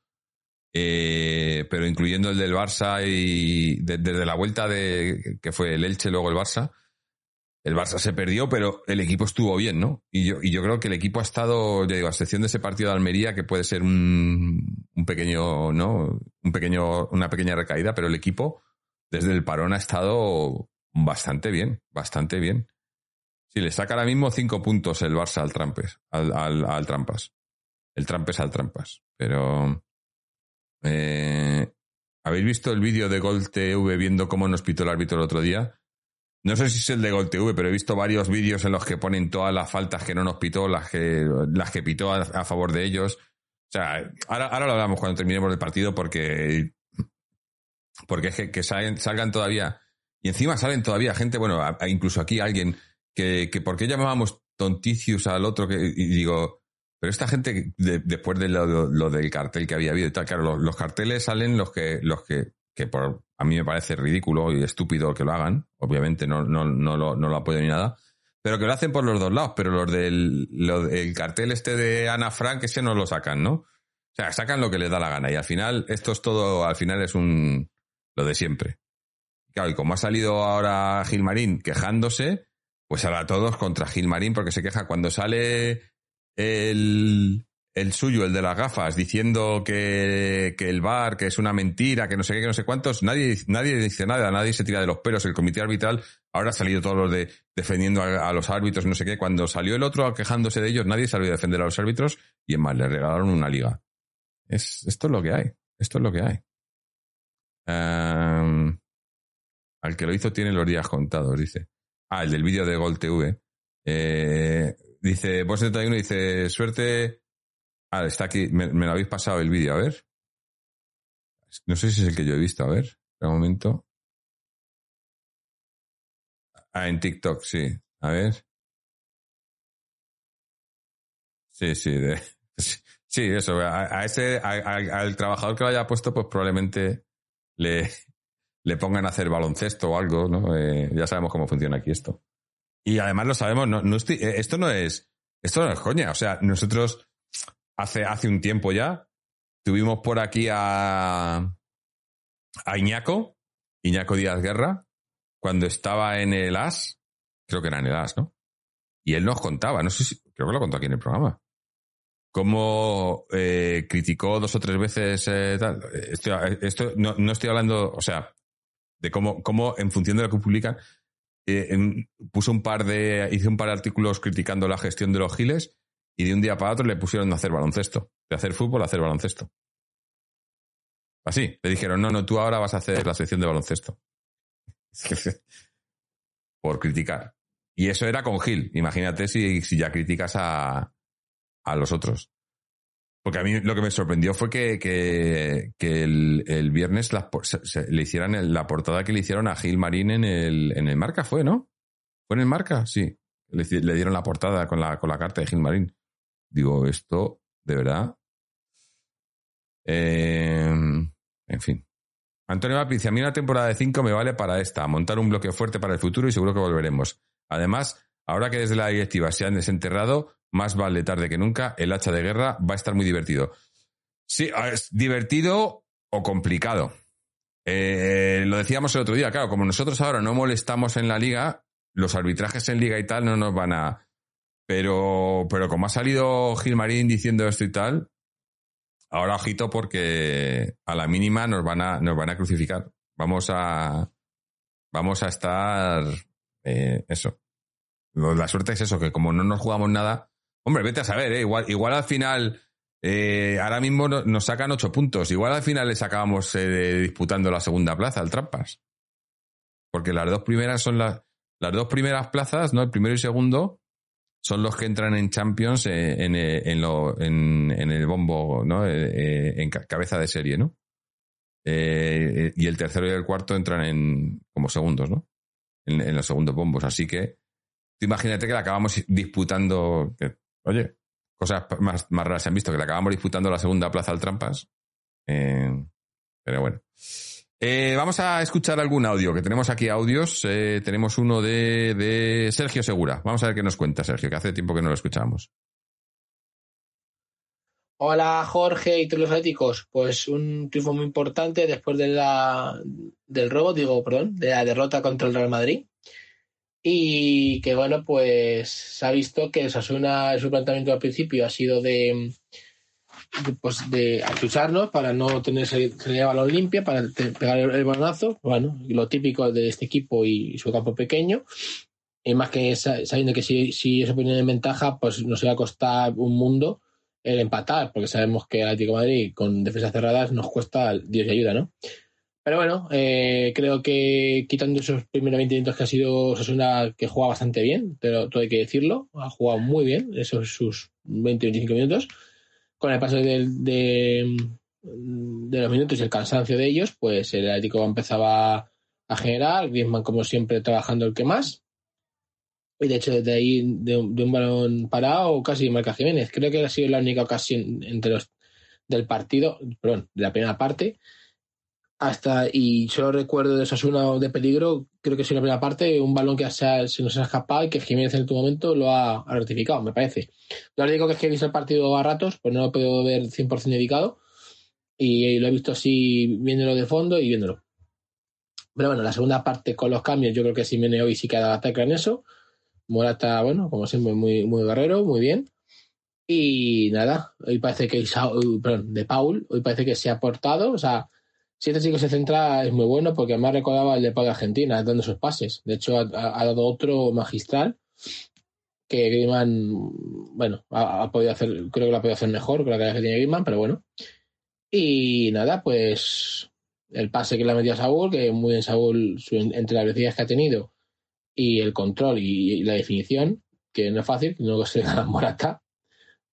Eh, pero incluyendo el del Barça y de- desde la vuelta de que fue el Elche, luego el Barça, el Barça se perdió, pero el equipo estuvo bien, ¿no? Y yo, y yo creo que el equipo ha estado, ya digo, a excepción de ese partido de Almería, que puede ser un, pequeño, ¿no? Un pequeño, una pequeña recaída, pero el equipo, desde el parón, ha estado bastante bien, bastante bien. Sí, le saca ahora mismo cinco puntos el Barça al Trampes, al Trampas. El Trampes al Trampas. Pero. eh, ¿Habéis visto el vídeo de Gol TV viendo cómo nos pitó el árbitro el otro día? No sé si es el de Gol TV, pero he visto varios vídeos en los que ponen todas las faltas que no nos pitó, las que, las que pitó a, favor de ellos. O sea, ahora, ahora lo hablamos cuando terminemos el partido porque. Porque es que, que salgan, todavía. Y encima salen todavía gente, bueno, incluso aquí alguien que, que ¿por qué llamábamos tonticius al otro? Que, y digo, pero esta gente, de- después de lo, lo- lo del cartel que había habido y tal, claro, los, los carteles salen los que, los que, que por, a mí me parece ridículo y estúpido que lo hagan, obviamente no, no, no, lo, no apoyo ni nada, pero que lo hacen por los dos lados, pero los del del cartel este de Ana Frank, ese no lo sacan, ¿no? O sea, sacan lo que les da la gana. Y al final, esto es todo, al final es un, lo de siempre. Claro, y como ha salido ahora Gilmarín quejándose, pues ahora todos contra Gilmarín porque se queja. Cuando sale el, el suyo, el de las gafas, diciendo que, que el bar, que es una mentira, que no sé qué, que no sé cuántos, nadie, nadie dice nada, nadie se tira de los pelos. El comité arbitral, ahora ha salido todos los de defendiendo a, los árbitros, no sé qué. Cuando salió el otro quejándose de ellos, nadie salió a defender a los árbitros y en más, le regalaron una liga. Es, esto es lo que hay. Esto es lo que hay. Em, al que lo hizo tiene los días contados, dice. Ah, el del vídeo de Gol TV. Eh, dice, vos 71 dice, suerte. Ah, está aquí, me, me lo habéis pasado el vídeo, a ver. No sé si es el que yo he visto, a ver. Un momento. Ah, en TikTok, sí. A ver. Sí, sí, sí, eso. A, ese, al trabajador que lo haya puesto, pues probablemente le, le pongan a hacer baloncesto o algo, ¿no? Eh, ya sabemos cómo funciona aquí esto. Y además lo sabemos, no, eh, esto no es, esto no es coña. O sea, nosotros hace, hace un tiempo ya tuvimos por aquí a, a Iñaco, Iñaco Díaz Guerra, cuando estaba en el AS, creo que era en el AS, ¿no? Y él nos contaba, no sé si, creo que lo contó aquí en el programa, cómo eh, criticó dos o tres veces eh, esto no, no estoy hablando, o sea, de cómo, cómo en función de lo que publican, eh, en- puso un par de, hice un par de artículos criticando la gestión de los giles y de un día para otro le pusieron a hacer baloncesto, de hacer fútbol a hacer baloncesto. Así, le dijeron, no, no, tú ahora vas a hacer la sección de baloncesto. Por criticar. Y eso era con Gil. Imagínate si, si ya criticas a, a los otros. Porque a mí lo que me sorprendió fue que, que, el, el viernes le hicieran el- la portada que le hicieron a Gil Marín en el, en el marca, ¿fue, no? ¿Fue en el marca? Sí. Le, le dieron la portada con la, con la carta de Gil Marín. Digo, esto, de verdad. Eh, en fin. Antonio Vapi dice, a mí una temporada de 5 me vale para esta, montar un bloque fuerte para el futuro y seguro que volveremos. Además, ahora que desde la directiva se han desenterrado, más vale tarde que nunca, el hacha de guerra va a estar muy divertido. Sí, es divertido o complicado. Eh, lo decíamos el otro día, claro, como nosotros ahora no molestamos en la liga, los arbitrajes en liga y tal no nos van a... Pero, pero como ha salido Gilmarín diciendo esto y tal, ahora ojito porque a la mínima nos van a, nos van a crucificar. Vamos a, vamos a estar, eh, eso. La suerte es eso, que como no nos jugamos nada, hombre, vete a saber, ¿eh? igual, igual al final Eh, ahora mismo nos sacan ocho puntos. Igual al final les acabamos eh, disputando la segunda plaza al Trampas. Porque las dos primeras son las, las dos primeras plazas, ¿no? El primero y segundo son los que entran en Champions eh, en, en, lo, en, en, el bombo, ¿no? en cabeza de serie, ¿no? y el tercero y el cuarto entran en como segundos, ¿no? En, los segundos bombos. Así que imagínate que la acabamos disputando. Oye, cosas más, más raras se han visto, que la acabamos disputando la segunda plaza al Trampas. Eh, pero bueno. Eh, vamos a escuchar algún audio, que tenemos aquí audios. Eh, tenemos uno de, de, Sergio Segura. Vamos a ver qué nos cuenta Sergio, que hace tiempo que no lo escuchamos. Hola Jorge y todos los atléticos. Pues un triunfo muy importante después de la, del robo, digo, perdón, de la derrota contra el Real Madrid y que bueno, pues se ha visto que Sasuna, su planteamiento al principio ha sido de pues de acusarnos para no tener salida balón limpia, para pegar el, balonazo, bueno, lo típico de este equipo y, su campo pequeño, y más que sabiendo que si, si eso ponía en ventaja, pues nos iba a costar un mundo el empatar, porque sabemos que el Atlético de Madrid con defensas cerradas nos cuesta Dios y ayuda, ¿no? Pero bueno, eh, creo que quitando esos primeros 20 minutos que ha sido una que juega bastante bien, pero todo hay que decirlo, ha jugado muy bien esos sus 20-25 minutos. Con el paso de, de, de, los minutos y el cansancio de ellos, pues el Atlético empezaba a generar, Griezmann como siempre trabajando el que más. Y de hecho desde ahí de, de un balón parado casi marca Jiménez. Creo que ha sido la única ocasión entre los del partido, perdón, de la primera parte, hasta y solo recuerdo de Osasuna de peligro, creo que es en la primera parte, un balón que se, se, nos ha escapado y que Jiménez en tu momento lo ha, ha rectificado, me parece. Yo ahora digo que es que he visto el partido a ratos, pues no lo puedo ver 100% dedicado y, y, lo he visto así viéndolo de fondo y viéndolo. Pero bueno, la segunda parte con los cambios, yo creo que Simeone hoy sí que ha dado en eso. Morata, bueno, como siempre, muy, muy guerrero, muy bien. Y nada, hoy parece que, perdón, de Paul, hoy parece que se ha portado, o sea, si este chico se centra es muy bueno porque además recordaba el de Paga Argentina dando sus pases. De hecho, ha, dado otro magistral que Griezmann, bueno, ha, podido hacer, creo que lo ha podido hacer mejor con la que tiene Griezmann, pero bueno. Y nada, pues el pase que le ha metido a Saúl, que muy bien Saúl, entre las velocidades que ha tenido y el control y, la definición, que no es fácil, no se gana Morata,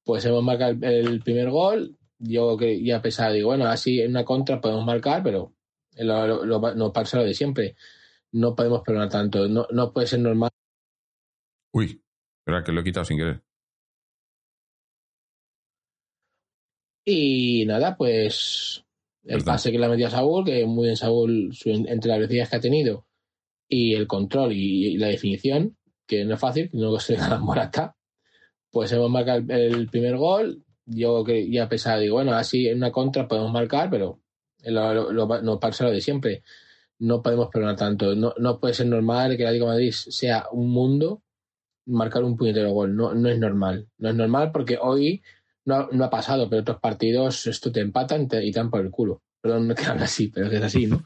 pues hemos marcado el primer gol, yo que ya pensaba, digo, bueno, así en una contra podemos marcar, pero lo, lo, lo, no pasa lo de siempre. No podemos perdonar tanto. No, no puede ser normal. Uy, espera que lo he quitado sin querer. Y nada, pues el pase que le ha metido a Saúl, que muy bien Saúl, su, entre las velocidades que ha tenido y el control y, y, la definición, que no es fácil, no se gana Morata, pues hemos marcado el, el primer gol, yo que ya pensaba, digo, bueno, así en una contra podemos marcar, pero lo, lo, no pasa lo de siempre. No podemos perdonar tanto. No, no puede ser normal que el Atlético de Madrid sea un mundo marcar un puñetero gol. No, no es normal. No es normal porque hoy no, no ha pasado, pero otros partidos esto te empatan y te dan por el culo. Perdón que hable así, pero es así, ¿no?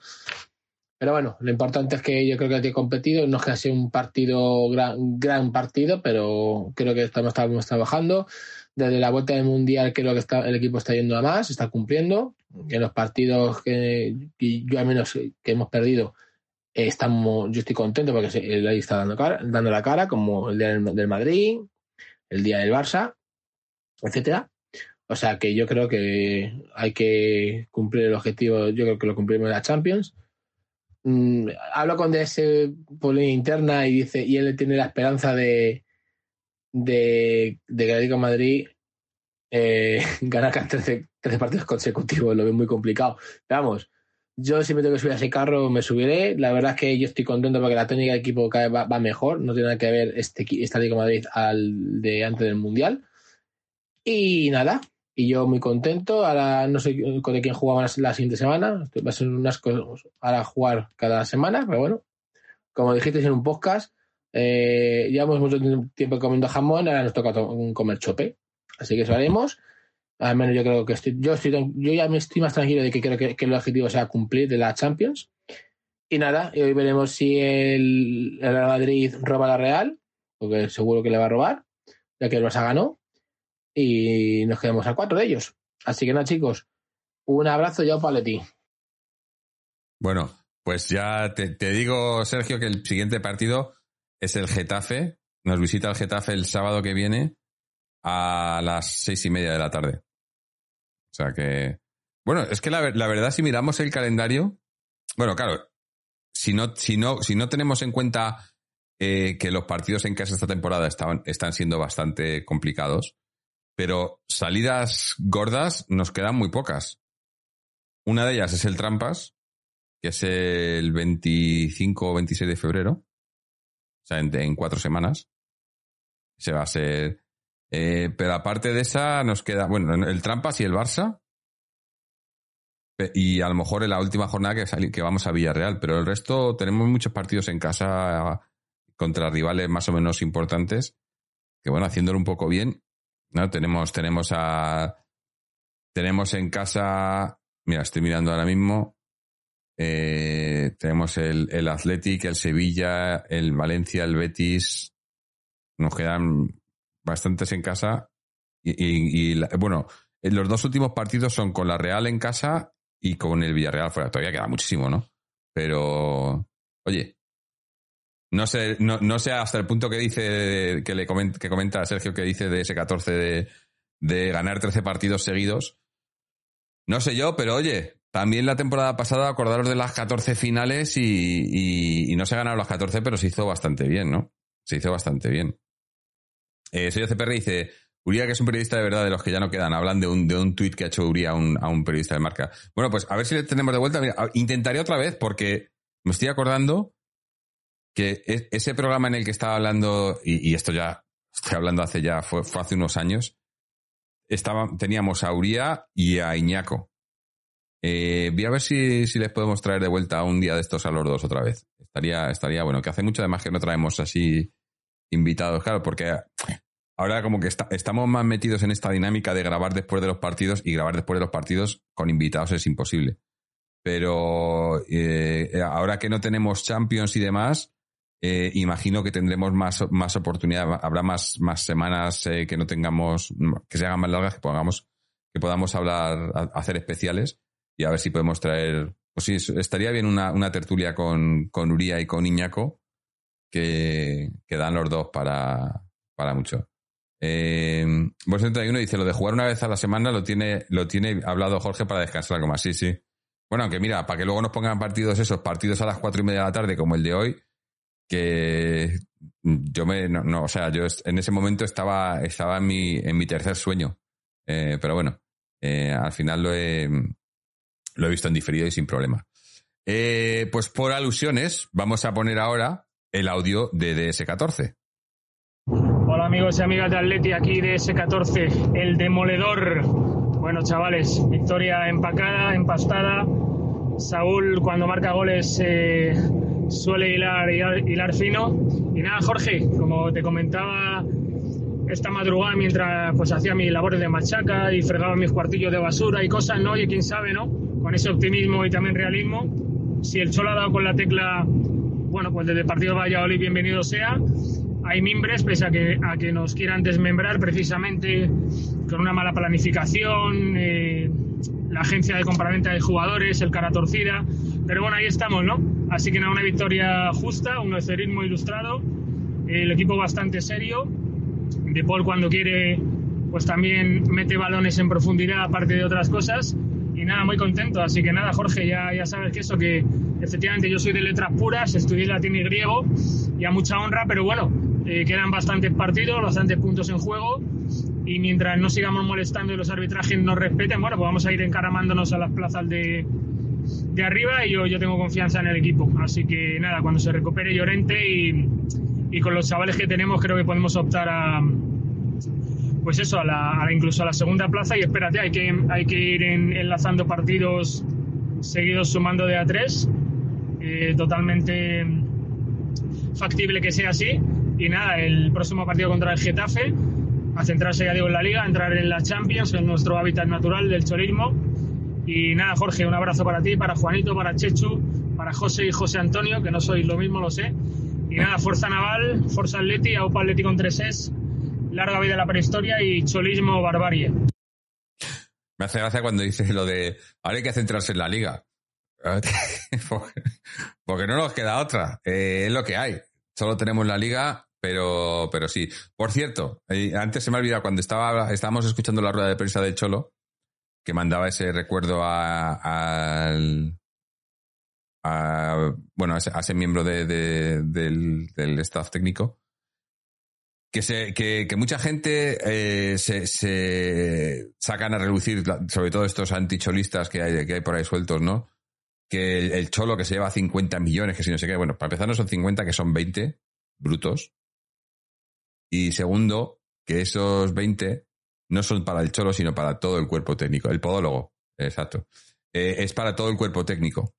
Pero bueno, lo importante es que yo creo que ha competido, no es que sea un partido, gran, gran partido, pero creo que estamos, estamos trabajando desde la vuelta del mundial creo que el equipo está yendo a más, está cumpliendo. En los partidos que, que yo al menos que hemos perdido, eh, estamos, yo estoy contento porque el ahí está dando, la cara, como el día del, del, Madrid, el día del Barça, etcétera. O sea que yo creo que hay que cumplir el objetivo, yo creo que lo cumplimos en la Champions. Mm, hablo con DS por línea interna y dice, y él tiene la esperanza de, de, de Madrid eh, gana 13, 13 partidos consecutivos, lo veo muy complicado. Vamos, yo si me tengo que subir a ese carro, me subiré. La verdad es que yo estoy contento porque la técnica del equipo cada va, mejor. No tiene nada que ver este, este Atlético Madrid al de antes del Mundial. Y nada, y yo muy contento. Ahora no sé con quién jugamos la siguiente semana. Va a ser unas cosas para jugar cada semana, pero bueno, como dijiste en un podcast, eh, llevamos mucho tiempo comiendo jamón, ahora nos toca comer chope. Así que eso haremos. Al menos yo creo que estoy, yo, estoy, yo ya me estoy más tranquilo de que creo que, que el objetivo sea cumplir de la Champions. Y nada, y hoy veremos si el, el Madrid roba la Real, porque seguro que le va a robar, ya que el Barça ganó. y nos quedamos a cuatro de ellos. Así que nada, chicos, un abrazo yo para ti. Bueno, pues ya te, te, digo, Sergio, que el siguiente partido es el Getafe. Nos visita el Getafe el sábado que viene a las seis y media de la tarde. O sea que. Bueno, es que la, la verdad, si miramos el calendario. Bueno, claro, si no, si no, si no tenemos en cuenta eh, que los partidos en casa esta temporada estaban, están siendo bastante complicados, pero salidas gordas nos quedan muy pocas. Una de ellas es el Trampas, que es el 25 o 26 de febrero, sea, en, cuatro semanas. Se va a ser. Eh, pero aparte de esa, nos queda, bueno, el Trampas y el Barça. Y a lo mejor en la última jornada que, que vamos a Villarreal, pero el resto tenemos muchos partidos en casa contra rivales más o menos importantes, que bueno, haciéndolo un poco bien, ¿no? Tenemos, tenemos a, tenemos en casa, mira, estoy mirando ahora mismo, eh, tenemos el, el Athletic, el Sevilla, el Valencia, el Betis, nos quedan bastantes en casa y, bueno, los dos últimos partidos son con la Real en casa y con el Villarreal fuera. Todavía queda muchísimo, ¿no? Pero, oye, no sé, no, no sé hasta el punto que dice, que le comenta, que comenta Sergio que dice de ese 14 de, de ganar 13 partidos seguidos. No sé yo, pero oye, también la temporada pasada acordaros de las 14 finales y, no se ganaron las 14, pero se hizo bastante bien, ¿no? Se hizo bastante bien. Eh, Sergio CPR dice, Uría, que es un periodista de verdad de los que ya no quedan, hablan de un, de un tuit que ha hecho Uría a un, a un periodista de marca. Bueno, pues a ver si le tenemos de vuelta. Mira, intentaré otra vez porque me estoy acordando que ese programa en el que estaba hablando, y, esto ya estoy hablando hace ya, fue, hace unos años, estaba, teníamos a Uría y a Iñaco. Eh, voy a ver si, si, les podemos traer de vuelta un día de estos a los dos otra vez. Estaría, estaría bueno, que hace mucho además que no traemos así invitados, claro, porque ahora como que estamos más metidos en esta dinámica de grabar después de los partidos y grabar después de los partidos con invitados es imposible. Pero eh, ahora que no tenemos Champions y demás, eh, imagino que tendremos más, más oportunidad, habrá más, más semanas eh, que no tengamos, que se hagan más largas, que podamos, que podamos hablar, hacer especiales y a ver si podemos traer, pues sí, estaría bien una, una tertulia con, con Uría y con Iñaco, que, que dan los dos para, para mucho. Eh, 31 dice, lo de jugar una vez a la semana lo tiene, lo tiene hablado Jorge para descansar algo más. Sí, sí. Bueno, aunque mira, para que luego nos pongan partidos esos, partidos a las cuatro y media de la tarde como el de hoy, que yo me, no, o sea, yo en ese momento estaba, estaba en mi, en mi tercer sueño. Eh, pero bueno, eh, al final lo he, lo he visto en diferido y sin problema. Eh, pues por alusiones, vamos a poner ahora el audio de DS14. Hola amigos y amigas de Atleti, aquí DS14, el demoledor. Bueno chavales, victoria empacada, empastada. Saúl cuando marca goles eh, suele hilar, hilar, fino. Y nada, Jorge, como te comentaba esta madrugada mientras pues hacía mis labores de machaca y fregaba mis cuartillos de basura y cosas, ¿no? Y quién sabe, ¿no? Con ese optimismo y también realismo, si el Cholo ha dado con la tecla, bueno, pues desde el partido de Valladolid bienvenido sea. Hay mimbres, pese a que, a que nos quieran desmembrar precisamente con una mala planificación, eh, la agencia de compraventa de jugadores, el cara torcida. Pero bueno, ahí estamos, ¿no? Así que nada, una victoria justa, un ecerismo ilustrado, el equipo bastante serio. De Paul cuando quiere, pues también mete balones en profundidad, aparte de otras cosas. Y nada, muy contento. Así que nada, Jorge, ya, ya sabes que eso, que efectivamente yo soy de letras puras, estudié latín y griego, y a mucha honra, pero bueno, eh, quedan bastantes partidos, bastantes puntos en juego y mientras no sigamos molestando y los arbitrajes nos respeten, bueno, pues vamos a ir encaramándonos a las plazas de, de arriba y yo, yo tengo confianza en el equipo. Así que nada, cuando se recupere Llorente y, y con los chavales que tenemos creo que podemos optar a pues eso, a la, incluso a la segunda plaza y espérate, hay que, hay que ir enlazando partidos seguidos sumando de a tres. Eh, totalmente factible que sea así. Y nada, el próximo partido contra el Getafe a centrarse, ya digo, en la liga, a entrar en la Champions, en nuestro hábitat natural del chorismo. Y nada, Jorge, un abrazo para ti, para Juanito, para Chechu, para José y José Antonio, que no sois lo mismo, lo sé. Y nada, Fuerza Naval, Fuerza Atleti, AUPA Atleti con 3 es larga vida a la prehistoria y cholismo barbarie. Me hace gracia cuando dice lo de ahora hay que centrarse en la liga. Porque no nos queda otra. Eh, es lo que hay. Solo tenemos la liga, pero, pero sí. Por cierto, eh, antes se me ha olvidado, cuando estaba, estábamos escuchando la rueda de prensa del Cholo, que mandaba ese recuerdo a, al, a, bueno, a ese, miembro de, del, staff técnico, que, se, que, mucha gente eh, se, se, sacan a relucir, sobre todo estos anticholistas que hay, que hay por ahí sueltos, ¿no? Que el, cholo que se lleva 50 millones, que si no sé qué, bueno, para empezar no son 50, que son 20 brutos. Y segundo, que esos 20 no son para el cholo, sino para todo el cuerpo técnico, el podólogo, exacto. Eh, es para todo el cuerpo técnico.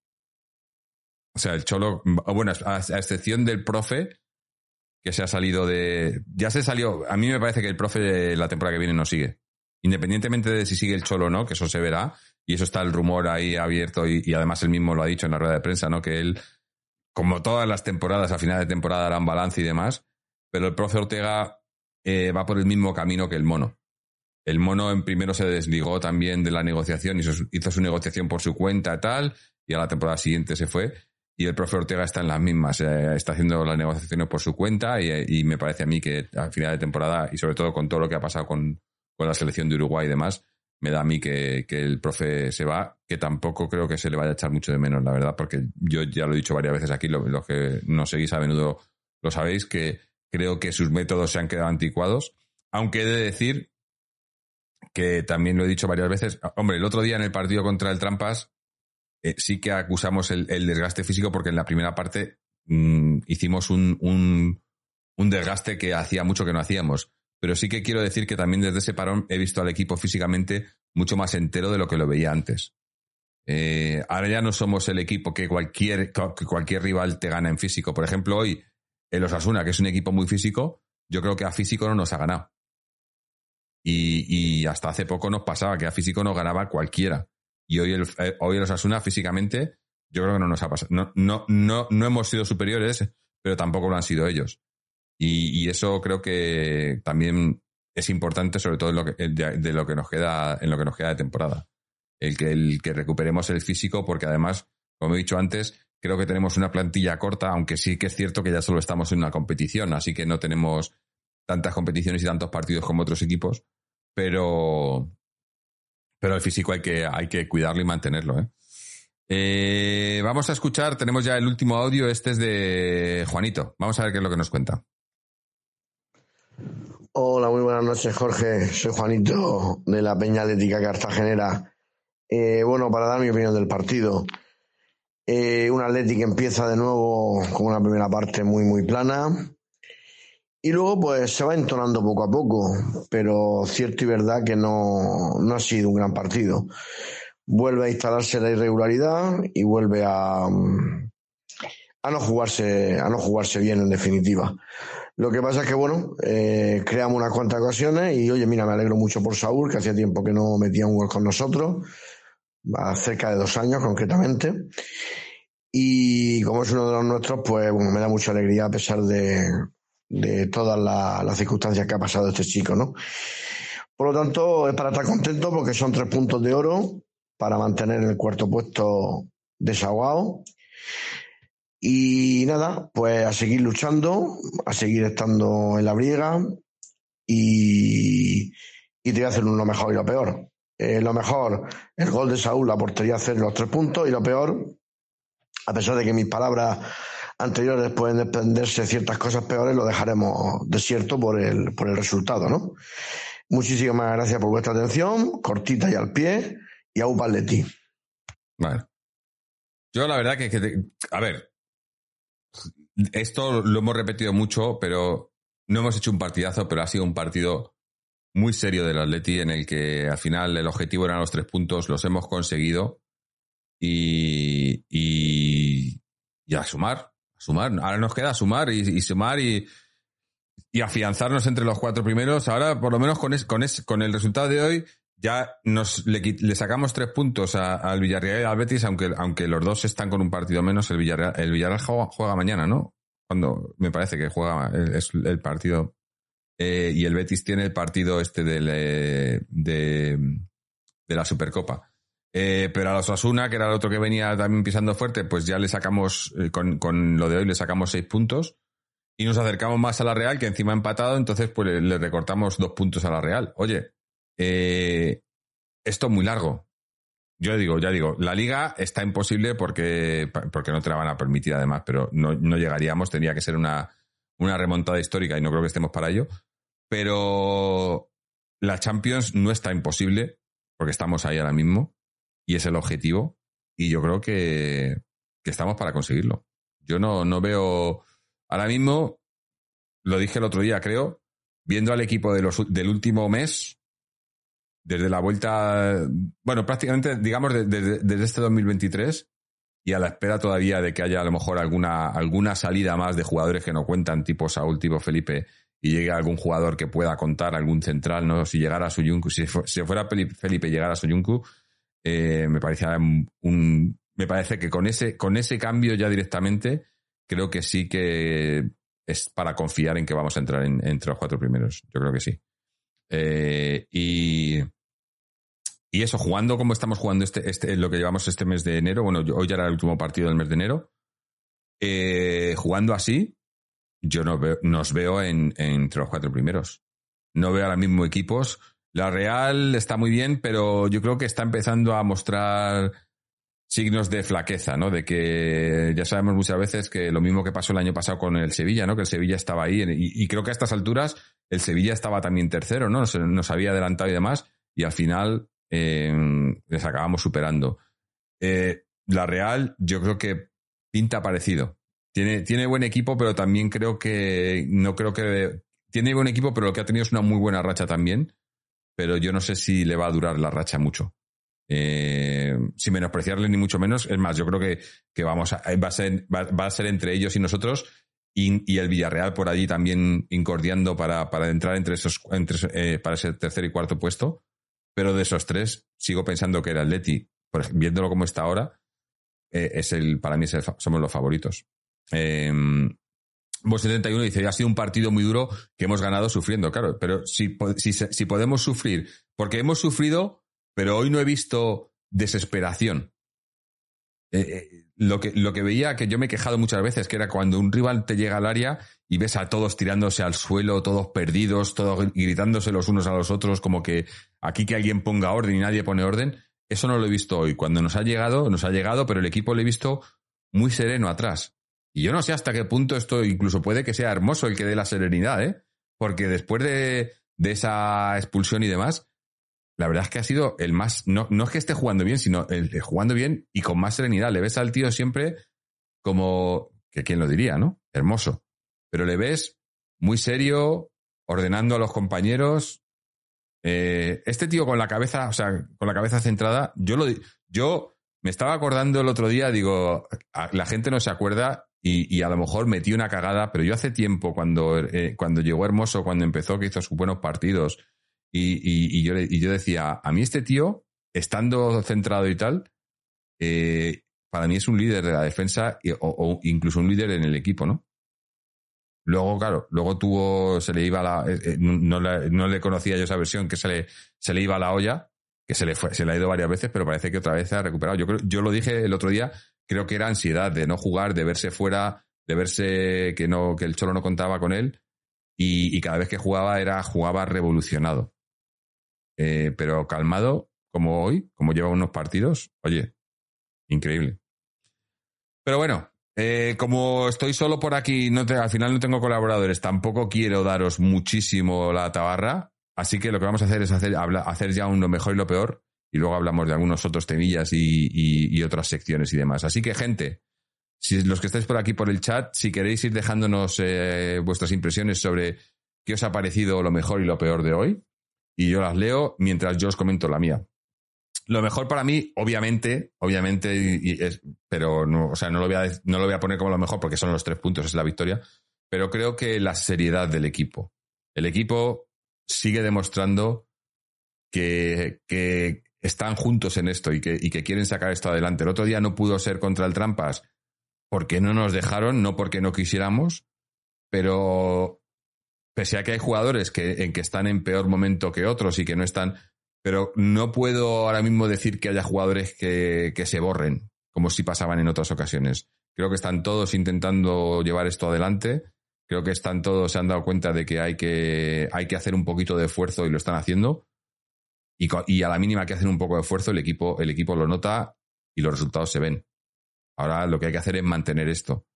O sea, el Cholo, bueno, a, excepción del profe, que se ha salido de. Ya se salió. A mí me parece que el profe la temporada que viene no sigue. Independientemente de si sigue el Cholo o no, que eso se verá. Y eso está el rumor ahí abierto. Y, además él mismo lo ha dicho en la rueda de prensa, ¿no? Que él, como todas las temporadas, a final de temporada harán balance y demás. Pero el profe Ortega eh, va por el mismo camino que el mono. El mono en primero se desligó también de la negociación, hizo, hizo su negociación por su cuenta y tal, y a la temporada siguiente se fue y el profe Ortega está en las mismas, eh, está haciendo las negociaciones por su cuenta y, me parece a mí que al final de temporada y sobre todo con todo lo que ha pasado con, la selección de Uruguay y demás, me da a mí que, el profe se va, que tampoco creo que se le vaya a echar mucho de menos, la verdad, porque yo ya lo he dicho varias veces aquí, los que nos seguís a menudo lo sabéis, que creo que sus métodos se han quedado anticuados, aunque he de decir que también lo he dicho varias veces, hombre, el otro día en el partido contra el Trampas, eh, sí que acusamos el, desgaste físico porque en la primera parte mm, hicimos un, desgaste que hacía mucho que no hacíamos. Pero sí que quiero decir que también desde ese parón he visto al equipo físicamente mucho más entero de lo que lo veía antes. Eh, ahora ya no somos el equipo que cualquier, que cualquier rival te gana en físico. Por ejemplo, hoy el Osasuna, que es un equipo muy físico, yo creo que a físico no nos ha ganado. Y, y hasta hace poco nos pasaba que a físico nos ganaba cualquiera. Y hoy el, eh, hoy el Osasuna físicamente, yo creo que no nos ha pasado. No, no, no, no hemos sido superiores, pero tampoco lo han sido ellos. Y, eso creo que también es importante, sobre todo en lo que, de, lo que nos queda, en lo que nos queda de temporada. El que, el que recuperemos el físico, porque además, como he dicho antes, creo que tenemos una plantilla corta, aunque sí que es cierto que ya solo estamos en una competición, así que no tenemos tantas competiciones y tantos partidos como otros equipos, pero, pero el físico hay que, hay que cuidarlo y mantenerlo. ¿eh? ¿eh? vamos a escuchar, tenemos ya el último audio, este es de Juanito. Vamos a ver qué es lo que nos cuenta. Hola, muy buenas noches, Jorge. Soy Juanito de la Peña Atlética Cartagenera. Eh, bueno, para dar mi opinión del partido. Eh, un Atlético empieza de nuevo con una primera parte muy, muy plana. Y luego pues se va entonando poco a poco, pero cierto y verdad que no, no ha sido un gran partido. Vuelve a instalarse la irregularidad y vuelve a, a no jugarse, a no jugarse bien en definitiva. Lo que pasa es que bueno, eh, creamos unas cuantas ocasiones y oye, mira, me alegro mucho por Saúl, que hacía tiempo que no metía un gol con nosotros, cerca de dos años concretamente. Y como es uno de los nuestros, pues bueno, me da mucha alegría a pesar de, de todas las circunstancias que ha pasado este chico, ¿no? Por lo tanto, es para estar contento porque son tres puntos de oro para mantener el cuarto puesto desahogado. Y nada, pues a seguir luchando, a seguir estando en la briega y, y te voy a hacer lo mejor y lo peor. Eh, lo mejor, el gol de Saúl, la portería hacer los tres puntos y lo peor, a pesar de que mis palabras anteriores pueden desprenderse ciertas cosas peores, lo dejaremos desierto por el, por el resultado, ¿no? Muchísimas gracias por vuestra atención, cortita y al pie, y a ti. Vale. Yo la verdad que, a ver, esto lo hemos repetido mucho, pero no hemos hecho un partidazo, pero ha sido un partido muy serio del Atleti en el que al final el objetivo eran los tres puntos, los hemos conseguido y, y, y a sumar, sumar. Ahora nos queda sumar y, sumar y, y, afianzarnos entre los cuatro primeros. Ahora, por lo menos con, con, con el resultado de hoy, ya nos le, sacamos tres puntos al Villarreal y al Betis, aunque, aunque los dos están con un partido menos. El Villarreal, el Villarreal juega, mañana, ¿no? Cuando me parece que juega es el partido. eh, y el Betis tiene el partido este del, eh, de, de la Supercopa. Eh, pero a los Osasuna, que era el otro que venía también pisando fuerte, pues ya le sacamos, eh, con, con lo de hoy le sacamos seis puntos y nos acercamos más a la Real, que encima ha empatado, entonces pues le, le recortamos dos puntos a la Real. Oye, eh, esto es muy largo. Yo digo, ya digo, la liga está imposible porque, porque no te la van a permitir además, pero no, no llegaríamos, tendría que ser una, una remontada histórica y no creo que estemos para ello. Pero la Champions no está imposible, porque estamos ahí ahora mismo, y es el objetivo, y yo creo que, que estamos para conseguirlo. Yo no, no veo, ahora mismo, lo dije el otro día, creo, viendo al equipo de los, del último mes, desde la vuelta, bueno, prácticamente, digamos, desde, desde este 2023 y a la espera todavía de que haya a lo mejor alguna, alguna salida más de jugadores que no cuentan, tipo Saúl, tipo Felipe, y llegue algún jugador que pueda contar, algún central, ¿no? Si llegara a Soyuncu, si, si fuera Felipe llegara a Soyuncu, eh, me parecía un, me parece que con ese, con ese cambio ya directamente, creo que sí que es para confiar en que vamos a entrar en- entre los cuatro primeros. Yo creo que sí. Eh, y, y eso, jugando como estamos jugando este, este, lo que llevamos este mes de enero, bueno, hoy ya era el último partido del mes de enero, eh, jugando así, yo no nos veo en, en entre los cuatro primeros. No veo ahora mismo equipos. La Real está muy bien, pero yo creo que está empezando a mostrar signos de flaqueza, ¿no? De que ya sabemos muchas veces que lo mismo que pasó el año pasado con el Sevilla, ¿no? Que el Sevilla estaba ahí y, creo que a estas alturas el Sevilla estaba también tercero, ¿no? Nos, nos había adelantado y demás y al final eh, les acabamos superando. Eh, la Real, yo creo que pinta parecido. Tiene, tiene buen equipo, pero también creo que no creo que tiene buen equipo, pero lo que ha tenido es una muy buena racha también. Pero yo no sé si le va a durar la racha mucho. Eh, sin menospreciarle ni mucho menos. Es más, yo creo que, que vamos a, va, a ser, va, a ser entre ellos y nosotros y, y el Villarreal por allí también incordiando para, para entrar entre esos, entre, eh, para ese tercer y cuarto puesto. Pero de esos tres, sigo pensando que el Atleti, por ej- viéndolo como está ahora, eh, es el, para mí somos los favoritos. Eh, Vos 71 dice, ha sido un partido muy duro que hemos ganado sufriendo, claro, pero si, si podemos sufrir, porque hemos sufrido, pero hoy no he visto desesperación. Eh, eh, lo, que, lo que veía, que yo me he quejado muchas veces, que era cuando un rival te llega al área y ves a todos tirándose al suelo, todos perdidos, todos gritándose los unos a los otros, como que aquí que alguien ponga orden y nadie pone orden, eso no lo he visto hoy. Cuando nos ha llegado, nos ha llegado, pero el equipo lo he visto muy sereno atrás. Y yo no sé hasta qué punto esto incluso puede que sea hermoso el que dé la serenidad, ¿eh? Porque después de, de esa expulsión y demás, la verdad es que ha sido el más. No, no es que esté jugando bien, sino el, jugando bien y con más serenidad. Le ves al tío siempre como. que quién lo diría, ¿no? Hermoso. Pero le ves muy serio, ordenando a los compañeros. Eh, este tío con la cabeza, o sea, con la cabeza centrada, yo lo yo me estaba acordando el otro día, digo, la gente no se acuerda y, y a lo mejor metí una cagada, pero yo hace tiempo, cuando, eh, cuando llegó Hermoso, cuando empezó, que hizo sus buenos partidos, y, y- y yo, y yo decía, a mí este tío, estando centrado y tal, eh, para mí es un líder de la defensa o, incluso un líder en el equipo, ¿no? Luego, claro, luego tuvo, se le iba la, eh, eh, no, le, no le conocía yo esa versión, que se le, se le iba la olla, que se le fue, se le ha ido varias veces, pero parece que otra vez se ha recuperado. Yo creo, yo lo dije el otro día, creo que era ansiedad de no jugar, de verse fuera, de verse que no, que el Cholo no contaba con él, y, y cada vez que jugaba era, jugaba revolucionado. Eh, pero calmado, como hoy, como lleva unos partidos, oye, increíble. Pero bueno, eh, como estoy solo por aquí, no te- al final no tengo colaboradores, tampoco quiero daros muchísimo la tabarra, así que lo que vamos a hacer es hacer, hacer ya un lo mejor y lo peor, y luego hablamos de algunos otros temillas y, y- otras secciones y demás. Así que, gente, si los que estáis por aquí por el chat, si queréis ir dejándonos eh, vuestras impresiones sobre qué os ha parecido lo mejor y lo peor de hoy, y yo las leo mientras yo os comento la mía. Lo mejor para mí, obviamente, obviamente, es, pero no, o sea, no lo, voy a, no lo voy a poner como lo mejor porque son los tres puntos, es la victoria, pero creo que la seriedad del equipo. El equipo sigue demostrando que, que están juntos en esto y que, y que quieren sacar esto adelante. El otro día no pudo ser contra el Trampas porque no nos dejaron, no porque no quisiéramos, pero, pese a que hay jugadores que, en que están en peor momento que otros y que no están, pero no puedo ahora mismo decir que haya jugadores que, se borren, como si pasaban en otras ocasiones. Creo que están todos intentando llevar esto adelante. Creo que están todos, se han dado cuenta de que hay que, hay que hacer un poquito de esfuerzo y lo están haciendo. Y, a la mínima que hacen un poco de esfuerzo, el equipo, el equipo lo nota y los resultados se ven. Ahora lo que hay que hacer es mantener esto.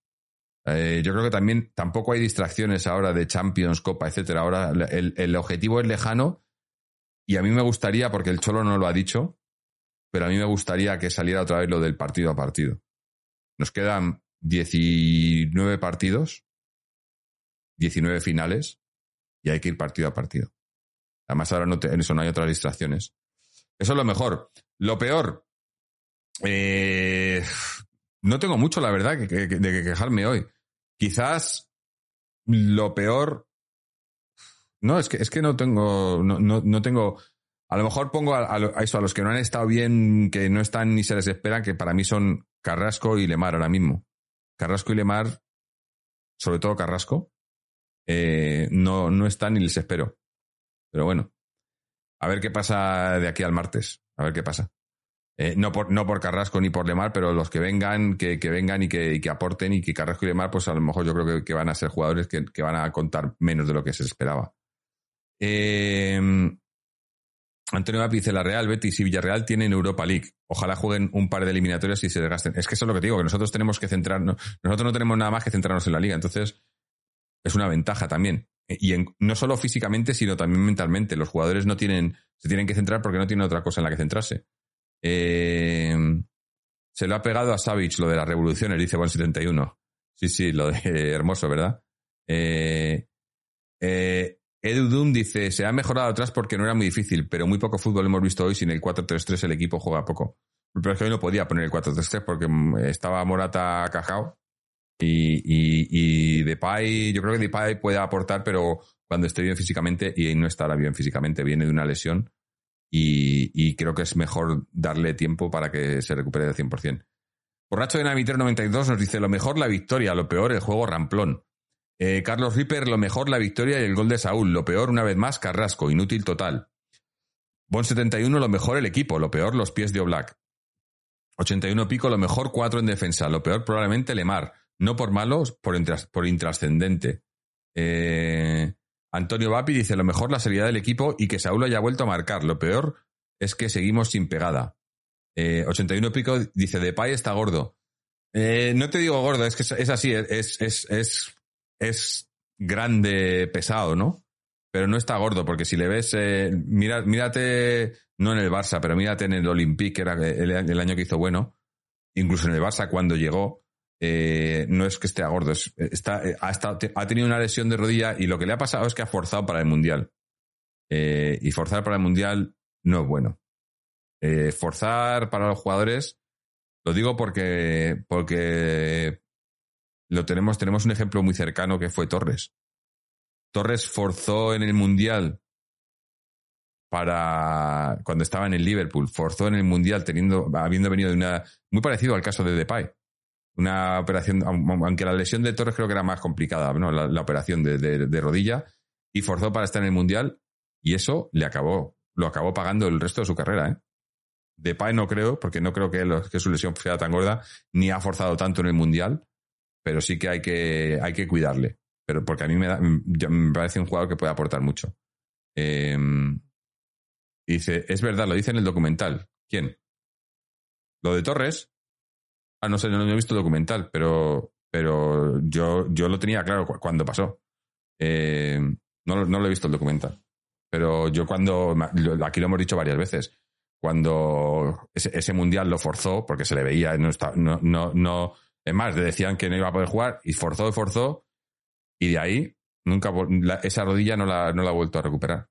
Eh, yo creo que también tampoco hay distracciones ahora de Champions, Copa, etcétera. Ahora el, el objetivo es lejano y a mí me gustaría, porque el Cholo no lo ha dicho, pero a mí me gustaría que saliera otra vez lo del partido a partido. Nos quedan 19 partidos, 19 finales, y hay que ir partido a partido. Además, ahora no eso no hay otras distracciones. Eso es lo mejor. Lo peor, eh, no tengo mucho, la verdad, que, de que quejarme hoy. Quizás lo peor. No, es que, es que no tengo. No, no, no tengo. A lo mejor pongo a eso, a los que no han estado bien, que no están ni se les espera, que para mí son Carrasco y Lemar ahora mismo. Carrasco y Lemar, sobre todo Carrasco, eh, no, no están ni les espero. Pero bueno, a ver qué pasa de aquí al martes. A ver qué pasa. Eh, no, por, no por Carrasco ni por Lemar, pero los que vengan, que, que vengan y que, que aporten y que Carrasco y Lemar, pues a lo mejor yo creo que, van a ser jugadores que, van a contar menos de lo que se esperaba. Eh, Antonio Vapi dice, la Real, Betis y Villarreal tienen Europa League. Ojalá jueguen un par de eliminatorias y se desgasten. Es que eso es lo que digo, que nosotros tenemos que centrarnos, nosotros no tenemos nada más que centrarnos en la liga. Entonces, es una ventaja también. Y en- no solo físicamente, sino también mentalmente. Los jugadores no tienen, se tienen que centrar porque no tienen otra cosa en la que centrarse. Eh, se lo ha pegado a Savage lo de las revoluciones, dice Juan 71. Sí, sí, lo de hermoso, ¿verdad? Eh, eh, Edu Doom dice, se ha mejorado atrás porque no era muy difícil, pero muy poco fútbol hemos visto hoy. Sin el 4-3-3 el equipo juega poco. Pero es que hoy no podía poner el 4-3-3 porque mm, estaba Morata cajao y, y, y Depay, yo creo que Depay puede aportar, pero cuando esté bien físicamente y no estará bien físicamente, viene de una lesión y, y creo que es mejor darle tiempo para que se recupere del 100%. Borracho de Navitor 92 nos dice, lo mejor la victoria, lo peor el juego ramplón. Eh, Carlos Ripper, lo mejor la victoria y el gol de Saúl, lo peor una vez más Carrasco, inútil total. Bon 71, lo mejor el equipo, lo peor los pies de Oblak. 81 pico, lo mejor cuatro en defensa, lo peor probablemente Lemar, no por malos, por, intras- por intrascendente. Eh, Antonio Vapi dice, lo mejor la seriedad del equipo y que Saúl haya vuelto a marcar, lo peor es que seguimos sin pegada. Eh, 81 pico dice, Depay está gordo. Eh, no te digo gordo, es que es, así, es, grande, pesado, ¿no? Pero no está gordo, porque si le ves, eh, mira, mírate, no en el Barça, pero mírate en el Olympique, que era el, el año que hizo bueno, incluso en el Barça cuando llegó, eh, no es que esté gordo, es- está, ha tenido una lesión de rodilla y lo que le ha pasado es que ha forzado para el Mundial. Eh, y forzar para el Mundial no es bueno. Eh, forzar para los jugadores, lo digo porque, porque lo tenemos, tenemos un ejemplo muy cercano que fue Torres. Torres forzó en el Mundial para cuando estaba en el Liverpool, forzó en el Mundial teniendo, habiendo venido de una, muy parecido al caso de Depay. Una operación, aunque la lesión de Torres creo que era más complicada, ¿no? La, operación de, de- de rodilla, y forzó para estar en el Mundial, y eso le acabó, lo acabó pagando el resto de su carrera, ¿eh? Depay no creo, porque no creo que, que su lesión sea tan gorda, ni ha forzado tanto en el Mundial, pero sí que hay que, hay que cuidarle. Pero porque a mí me, da- me parece un jugador que puede aportar mucho. Eh, dice, es verdad, lo dice en el documental. ¿Quién? Lo de Torres. Ah, no sé, no, he visto el documental, pero, pero yo, yo lo tenía claro cu- cuando pasó. Eh, no, no lo he visto el documental. Pero yo cuando, aquí lo hemos dicho varias veces, cuando ese, mundial lo forzó, porque se le veía, no, está, no, no, no, es más, le decían que no iba a poder jugar, y forzó forzó, y de ahí nunca esa rodilla no la, no la ha vuelto a recuperar.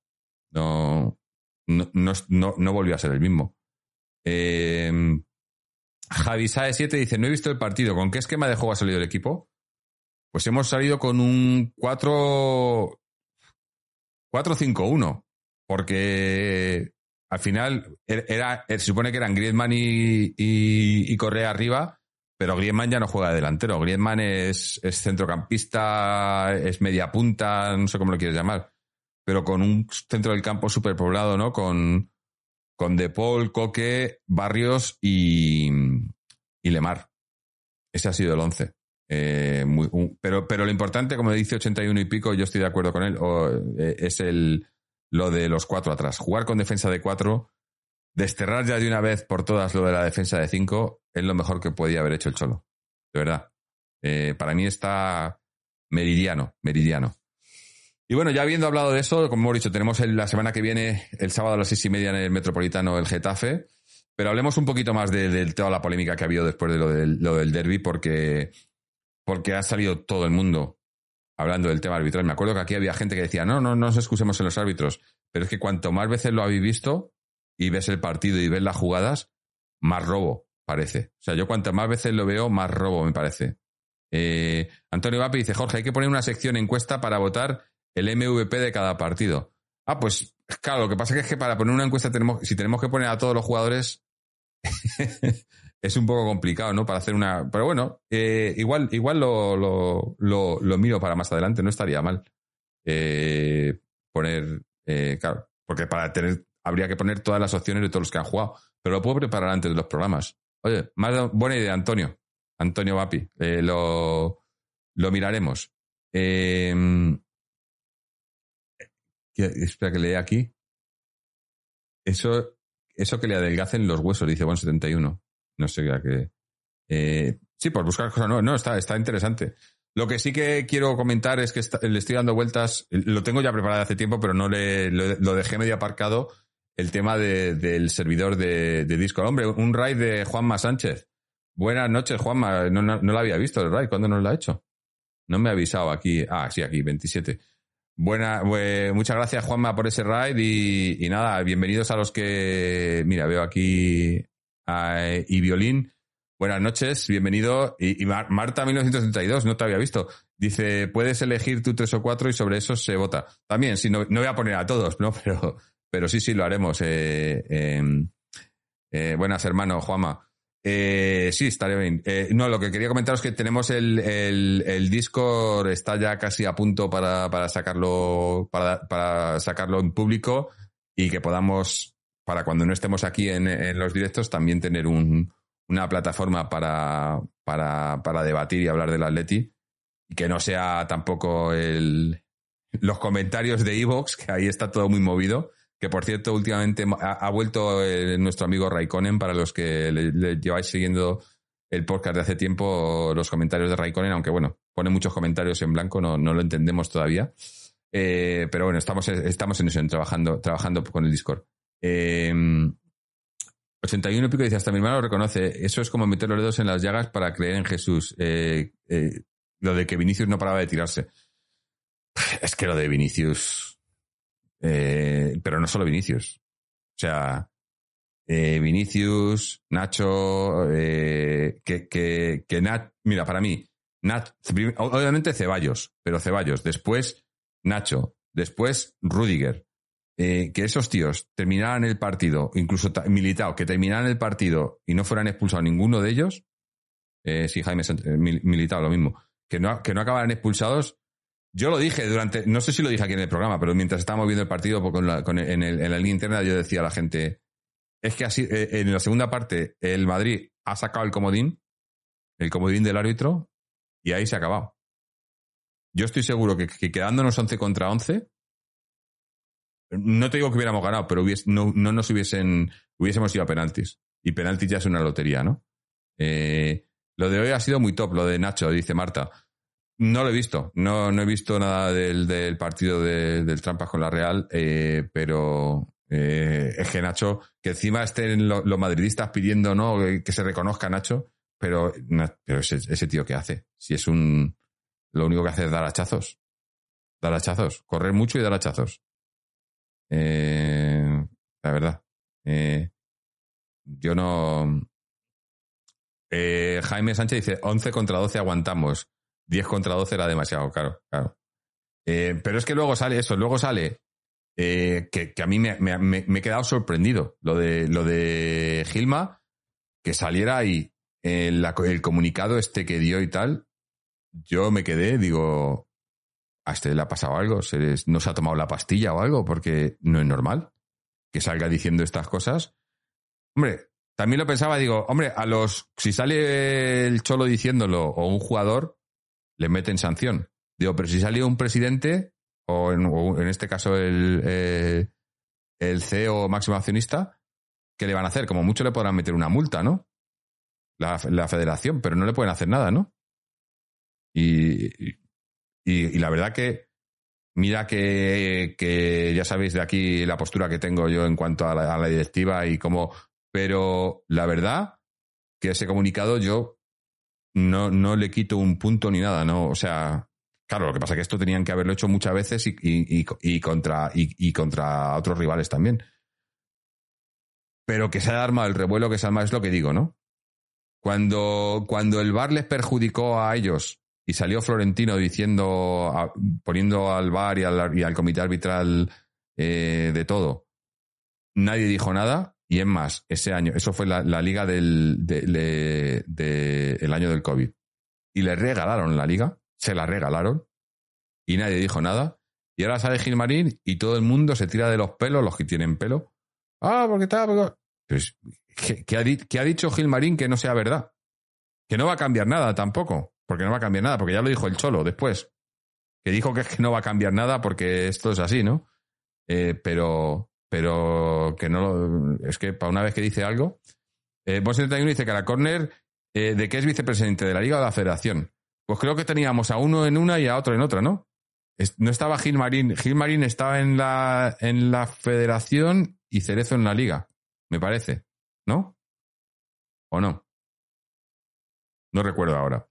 No, no, no, no, no volvió a ser el mismo. Eh, Javi Sae 7 dice, no he visto el partido. ¿Con qué esquema de juego ha salido el equipo? Pues hemos salido con un 4 4-5-1. Porque al final er- era, er- se supone que eran Griezmann y, y, y Correa arriba, pero Griezmann ya no juega de delantero. Griezmann es, es centrocampista, es media punta, no sé cómo lo quieres llamar. Pero con un centro del campo súper poblado, ¿no? Con, con De Paul, Coque, Barrios y, y Lemar. Ese ha sido el 11. Eh, pero, pero lo importante, como dice 81 y pico, yo estoy de acuerdo con él, eh, es el, lo de los cuatro atrás. Jugar con defensa de cuatro, desterrar ya de una vez por todas lo de la defensa de cinco, es lo mejor que podía haber hecho el Cholo. De verdad. Eh, para mí está meridiano, meridiano. Y bueno, ya habiendo hablado de eso, como hemos dicho, tenemos la semana que viene, el sábado a las seis y media en el Metropolitano, el Getafe. Pero hablemos un poquito más de, de toda la polémica que ha habido después de lo del, lo derby, porque, porque ha salido todo el mundo hablando del tema arbitral. Me acuerdo que aquí había gente que decía, no, no, no nos excusemos en los árbitros. Pero es que cuanto más veces lo habéis visto y ves el partido y ves las jugadas, más robo parece. O sea, yo cuanto más veces lo veo, más robo me parece. Eh, Antonio Vapi dice, Jorge, hay que poner una sección encuesta para votar el MVP de cada partido. Ah, pues claro, lo que pasa es que para poner una encuesta tenemos, si tenemos que poner a todos los jugadores, es un poco complicado, ¿no? Para hacer una. Pero bueno, eh, igual, igual lo, lo, lo, miro para más adelante, no estaría mal. Eh, poner. eh, claro, porque para tener. Habría que poner todas las opciones de todos los que han jugado. Pero lo puedo preparar antes de los programas. Oye, más buena idea, Antonio. Antonio Vapi. Eh, lo miraremos. Eh, espera que lea aquí. Eso, eso que le adelgacen los huesos, dice Bon 71. No sé a qué. Eh, sí, por buscar cosas nuevas. No, está, está interesante. Lo que sí que quiero comentar es que le estoy dando vueltas. Lo tengo ya preparado hace tiempo, pero no le, lo, dejé medio aparcado. El tema de- del servidor de, de Discord. Hombre, un raid de Juanma Sánchez. Buenas noches, Juanma. No, no, no lo había visto el raid. ¿Cuándo nos lo ha hecho? No me ha avisado aquí. Ah, sí, aquí, 27. Buena, bue- muchas gracias Juanma por ese raid y, nada, bienvenidos a los que, mira, veo aquí a, y Violín. Buenas noches, bienvenido. Y, y Mar- Marta 1932, no te había visto. Dice, puedes elegir tú tres o cuatro y sobre eso se vota. También, sí, no, no voy a poner a todos, ¿no? Pero, pero sí, sí, lo haremos. Eh, eh, eh, buenas, hermano Juanma. Eh, sí, estaría bien. Eh, no, lo que quería comentaros es que tenemos el, el, el Discord, está ya casi a punto para, para sacarlo, para, para sacarlo en público y que podamos, para cuando no estemos aquí en, en los directos, también tener un, una plataforma para, para, para debatir y hablar del Atleti. Y que no sea tampoco el, los comentarios de Evox, que ahí está todo muy movido. Que por cierto, últimamente ha, vuelto eh, nuestro amigo Raikkonen, para los que le, le lleváis siguiendo el podcast de hace tiempo, los comentarios de Raikkonen, aunque bueno, pone muchos comentarios en blanco, no, no lo entendemos todavía. Eh, pero bueno, estamos, estamos en eso, en trabajando, trabajando con el Discord. Eh, 81 y pico dice, hasta mi hermano lo reconoce, eso es como meter los dedos en las llagas para creer en Jesús. Eh, lo de que Vinicius no paraba de tirarse. Es que lo de Vinicius... eh, pero no solo Vinicius. O sea, eh, Vinicius, Nacho, eh, que, que, que Nat, mira, para mí, Nat, obviamente Ceballos, pero Ceballos, después Nacho, después Rudiger, eh, que esos tíos terminaran el partido, incluso ta- Militao, que terminaran el partido y no fueran expulsados ninguno de ellos, eh, sí, Jaime Sant- Mil- Militao, lo mismo, que no, que no acabaran expulsados, yo lo dije durante, no sé si lo dije aquí en el programa, pero mientras estábamos viendo el partido con en, la línea interna, yo decía a la gente, es que así, eh, en la segunda parte, el Madrid ha sacado el comodín, el comodín del árbitro, y ahí se ha acabado. Yo estoy seguro que, que quedándonos 11 contra 11, no te digo que hubiéramos ganado, pero hubies- no, no nos hubiesen, hubiésemos ido a penaltis. Y penaltis ya es una lotería, ¿no? Eh, lo de hoy ha sido muy top, lo de Nacho, dice Marta. No lo he visto, no, no he visto nada del, del partido de- del Trampas con la Real, eh, pero eh, es que Nacho, que encima estén lo- los madridistas pidiendo no que se reconozca a Nacho, pero, pero ese, tío que hace, si es un, lo único que hace es dar hachazos, dar hachazos, correr mucho y dar hachazos. Eh, la verdad, eh, yo no. Jaime Sánchez dice 11 contra 12 aguantamos. 10 contra 12 era demasiado, claro, claro. Eh, pero es que luego sale eso, luego sale eh, que, que a mí me, me- me- he quedado sorprendido. Lo de, lo de Gilma, que saliera ahí el, la- el comunicado este que dio y tal, yo me quedé, digo, a este le ha pasado algo, se no se ha tomado la pastilla o algo, porque no es normal que salga diciendo estas cosas. Hombre, también lo pensaba, digo, hombre, a los, si sale el cholo diciéndolo o un jugador, le meten sanción. Digo, pero si salió un presidente, o en, este caso el, eh, el CEO máximo accionista, ¿qué le van a hacer? Como mucho le podrán meter una multa, ¿no? La, la federación, pero no le pueden hacer nada, ¿no? Y, y, y la verdad que, mira que, que ya sabéis de aquí la postura que tengo yo en cuanto a la, a la directiva y cómo, pero la verdad que ese comunicado yo no, no le quito un punto ni nada, ¿no? O sea, claro, lo que pasa es que esto tenían que haberlo hecho muchas veces y, y, y- contra, y, contra otros rivales también. Pero que se haya armado el revuelo que se ha armado es lo que digo, ¿no? Cuando, cuando el VAR les perjudicó a ellos y salió Florentino diciendo, poniendo al VAR y al, al comité arbitral eh, de todo, nadie dijo nada. Y es más, ese año, eso fue la, la liga del de- el año del COVID. Y le regalaron la liga, se la regalaron, y nadie dijo nada. Y ahora sale Gilmarín y todo el mundo se tira de los pelos, los que tienen pelo. Ah, porque está. Pues, ¿qué, qué ha, di- qué ha dicho Gilmarín que no sea verdad? Que no va a cambiar nada tampoco. Porque no va a cambiar nada, porque ya lo dijo el Cholo después. Que dijo que es que no va a cambiar nada porque esto es así, ¿no? Eh, pero, pero que no lo- es que para una vez que dice algo. Eh, Boss 71 dice que la corner, eh, ¿de qué es vicepresidente? ¿De la Liga o de la Federación? Pues creo que teníamos a uno en una y a otro en otra, ¿no? No estaba Gilmarín. Gilmarín estaba en la, en la Federación y Cerezo en la Liga, me parece. ¿No? ¿O no? No recuerdo ahora.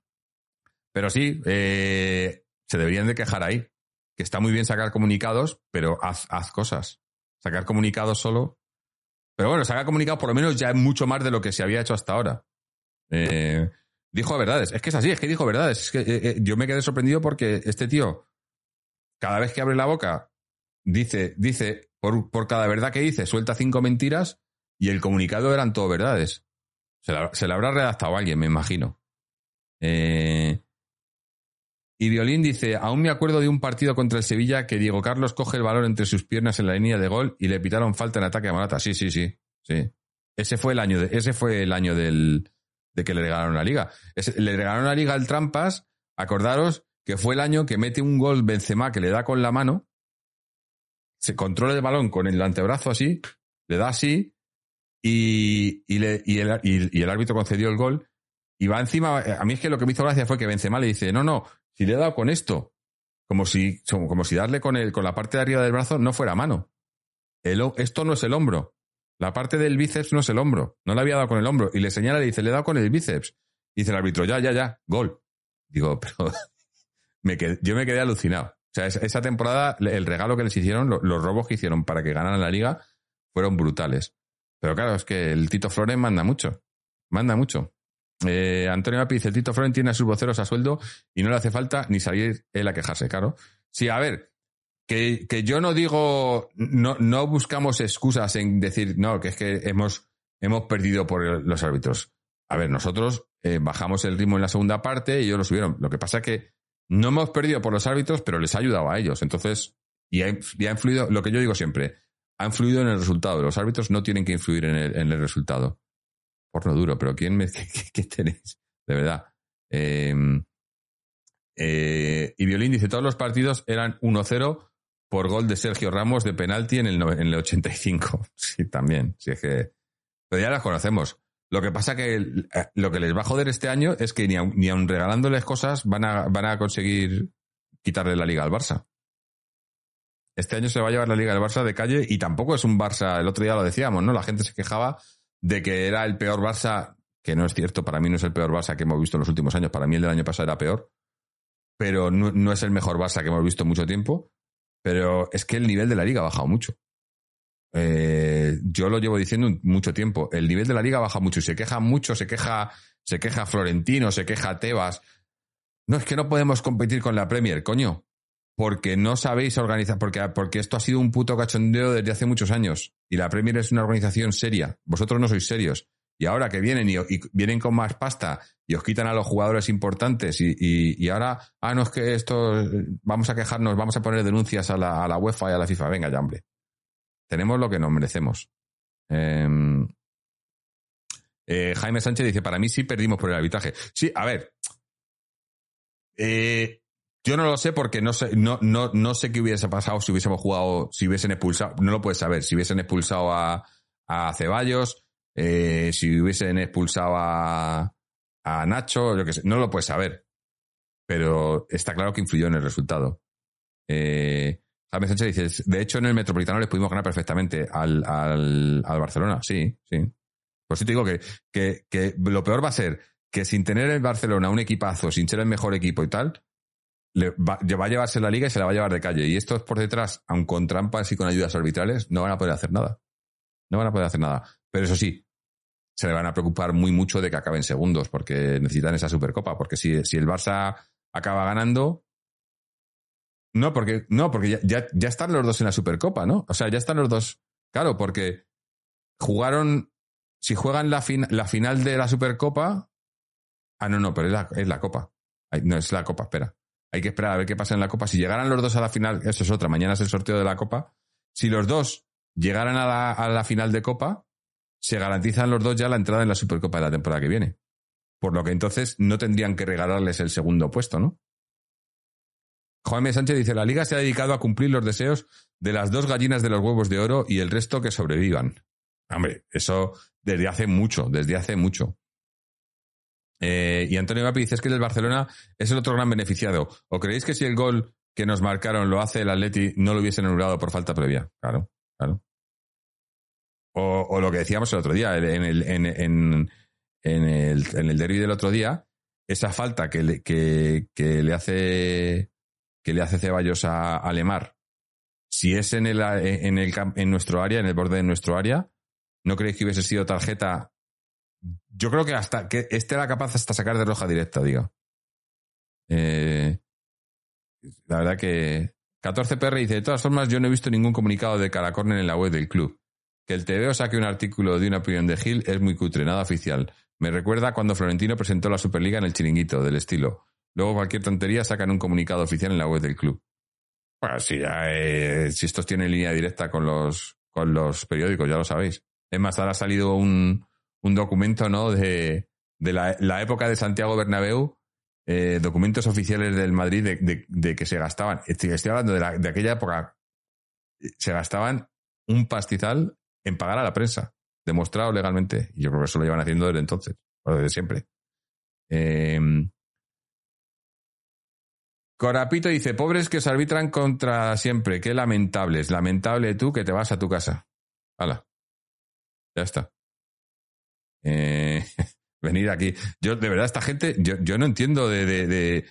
Pero sí, eh, se deberían de quejar ahí. Que está muy bien sacar comunicados, pero haz, haz cosas. Sacar comunicados solo. Pero bueno, sacar comunicados por lo menos ya es mucho más de lo que se había hecho hasta ahora. Eh, dijo verdades. Es que es así, es que dijo verdades. Es que eh, eh, yo me quedé sorprendido porque este tío, cada vez que abre la boca, dice, dice, por, por cada verdad que dice, suelta cinco mentiras y el comunicado eran todo verdades. Se la, se la habrá redactado alguien, me imagino. Eh, y Violín dice, aún me acuerdo de un partido contra el Sevilla que Diego Carlos coge el balón entre sus piernas en la línea de gol y le pitaron falta en ataque a Morata. Sí, sí, sí, sí. Ese fue el año de, ese fue el año del, de que le regalaron la liga. Le regalaron la liga al Trampas, acordaros que fue el año que mete un gol Benzema que le da con la mano, se controla el balón con el antebrazo así, le da así y, y, le- y el, y- y el árbitro concedió el gol y va encima. A mí es que lo que me hizo gracia fue que Benzema le dice, no, no, si le he dado con esto, como si, como si darle con, el, con la parte de arriba del brazo no fuera mano. Esto no es el hombro. La parte del bíceps no es el hombro. No le había dado con el hombro. Y le señala y dice, le he dado con el bíceps. Dice el árbitro, ya, ya, ya, gol. Digo, pero me yo me quedé alucinado. O sea, esa, temporada, el regalo que les hicieron, lo- los robos que hicieron para que ganaran la liga, fueron brutales. Pero claro, es que el Tito Flores manda mucho. Manda mucho. Eh, Antonio Api dice, el Tito Flores tiene a sus voceros a sueldo y no le hace falta ni salir él a quejarse, claro. Sí, a ver, que, que yo no digo, no, no buscamos excusas en decir, no, que es que hemos, hemos perdido por los árbitros. A ver, nosotros eh, bajamos el ritmo en la segunda parte y ellos lo subieron. Lo que pasa es que no hemos perdido por los árbitros, pero les ha ayudado a ellos. Entonces, y ha, y ha influido, lo que yo digo siempre, ha influido en el resultado. Los árbitros no tienen que influir en el, en el resultado. Porno duro, pero ¿quién me, qué, tenéis? De verdad. Eh, eh, y Violín dice, todos los partidos eran 1-0 por gol de Sergio Ramos de penalti en el, en el 85. Sí, también. Sí, es que... Pero ya las conocemos. Lo que pasa que eh, lo que les va a joder este año es que ni ni aun regalándoles cosas van a, van a conseguir quitarle la liga al Barça. Este año se va a llevar la liga del Barça de calle y tampoco es un Barça, el otro día lo decíamos, ¿no? La gente se quejaba de que era el peor Barça, que no es cierto, para mí no es el peor Barça que hemos visto en los últimos años, para mí el del año pasado era peor, pero no, no es el mejor Barça que hemos visto mucho tiempo, pero es que el nivel de la liga ha bajado mucho. Eh, yo lo llevo diciendo mucho tiempo, el nivel de la liga baja mucho y se queja mucho, se queja, se queja Florentino, se queja Tebas. No, es que no podemos competir con la Premier, coño. Porque no sabéis organizar, porque, porque esto ha sido un puto cachondeo desde hace muchos años. Y la Premier es una organización seria. Vosotros no sois serios. y ahora que vienen y, vienen con más pasta y os quitan a los jugadores importantes y, y, y ahora, ah, no es que esto, vamos a quejarnos, vamos a poner denuncias a la, a la UEFA y a la FIFA. Venga ya, hombre. Tenemos lo que nos merecemos. Em, eh, Jaime Sánchez dice, para mí sí perdimos por el arbitraje. Sí, a ver. Eh, yo no lo sé porque no sé, no, no, no sé qué hubiese pasado si hubiésemos jugado, si hubiesen expulsado, no lo puedes saber, si hubiesen expulsado a, a Ceballos, eh, si hubiesen expulsado a, a Nacho, yo que sé, no lo puedes saber. Pero está claro que influyó en el resultado. Eh, Sánchez dice, de hecho en el Metropolitano les pudimos ganar perfectamente al, al, al Barcelona. Sí, sí. Por eso te digo que, que, que lo peor va a ser que sin tener el Barcelona un equipazo, sin ser el mejor equipo y tal, le va, a llevarse la liga y se la va a llevar de calle. Y estos por detrás, aun con trampas y con ayudas arbitrales, no van a poder hacer nada. No van a poder hacer nada. Pero eso sí, se le van a preocupar muy mucho de que acaben segundos, porque necesitan esa Supercopa. Porque si, si el Barça acaba ganando. No, porque, no, porque ya, ya, ya están los dos en la Supercopa, ¿no? O sea, ya están los dos. Claro, porque jugaron. Si juegan la, fin, la final de la Supercopa. Ah, no, no, pero es la, es la Copa. No, es la Copa, espera. Hay que esperar a ver qué pasa en la Copa. Si llegaran los dos a la final, eso es otra, mañana es el sorteo de la Copa. Si los dos llegaran a la, final de Copa, se garantizan los dos ya la entrada en la Supercopa de la temporada que viene. Por lo que entonces no tendrían que regalarles el segundo puesto, ¿no? Jaime Sánchez dice, la liga se ha dedicado a cumplir los deseos de las dos gallinas de los huevos de oro y el resto que sobrevivan. Hombre, eso desde hace mucho, desde hace mucho. Eh, y Antonio Gapi dice, es que el Barcelona es el otro gran beneficiado. ¿O creéis que si el gol que nos marcaron lo hace el Atleti no lo hubiesen anulado por falta previa? Claro, claro. O, lo que decíamos el otro día, en el, en, en, en el, en el derby del otro día, esa falta que le, que, que le hace que le hace Ceballos a, a si es en el, en el en nuestro área, en el borde de nuestro área, ¿no creéis que hubiese sido tarjeta? Yo creo que hasta que este era capaz hasta sacar de roja directa, digo. Eh, la verdad que 14 PR dice, de todas formas, yo no he visto ningún comunicado de Caracornen en la web del club. Que el TVO saque un artículo de una opinión de Gil es muy cutre, nada oficial. Me recuerda cuando Florentino presentó la Superliga en el chiringuito, del estilo. Luego cualquier tontería sacan un comunicado oficial en la web del club. Bueno, si, ya, eh, si estos tienen línea directa con los, con los periódicos, ya lo sabéis. Es más, ahora ha salido un, un documento, ¿no? De, de la, la, época de Santiago Bernabéu, eh, documentos oficiales del Madrid de, de, que se gastaban. Estoy, hablando de, de aquella época. Se gastaban un pastizal en pagar a la prensa, demostrado legalmente. Y yo creo que eso lo llevan haciendo desde entonces, o desde siempre. Eh, Corapito dice, pobres que os arbitran contra siempre, qué lamentables. Lamentable tú que te vas a tu casa. Hala. Ya está. Eh, venir aquí. Yo, de verdad, esta gente, yo, yo no entiendo de, de,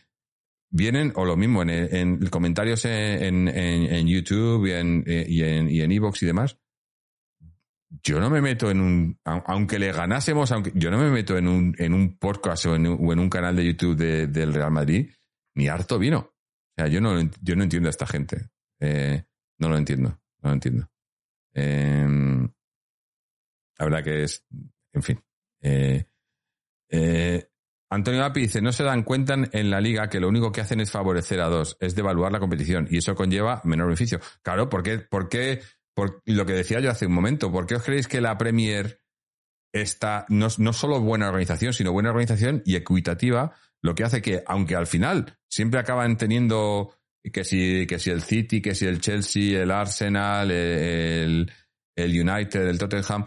Vienen, o lo mismo, en, en comentarios en, en, YouTube y en y en y en y demás. Yo no me meto en un. Aunque le ganásemos, aunque yo no me meto en un, en un podcast o en, un canal de YouTube de, del Real Madrid ni harto vino. O sea, yo no, yo no entiendo a esta gente. Eh, no lo entiendo, no lo entiendo. Eh, la verdad que es, en fin. Eh, eh, Antonio Api dice, no se dan cuenta en la liga que lo único que hacen es favorecer a dos, es devaluar la competición y eso conlleva menor beneficio. Claro, ¿por qué? ¿Por qué? Por lo que decía yo hace un momento, ¿por qué os creéis que la Premier está no, no solo buena organización, sino buena organización y equitativa lo que hace que, aunque al final siempre acaban teniendo que si, que si el City, que si el Chelsea, el Arsenal, el, el United, el Tottenham,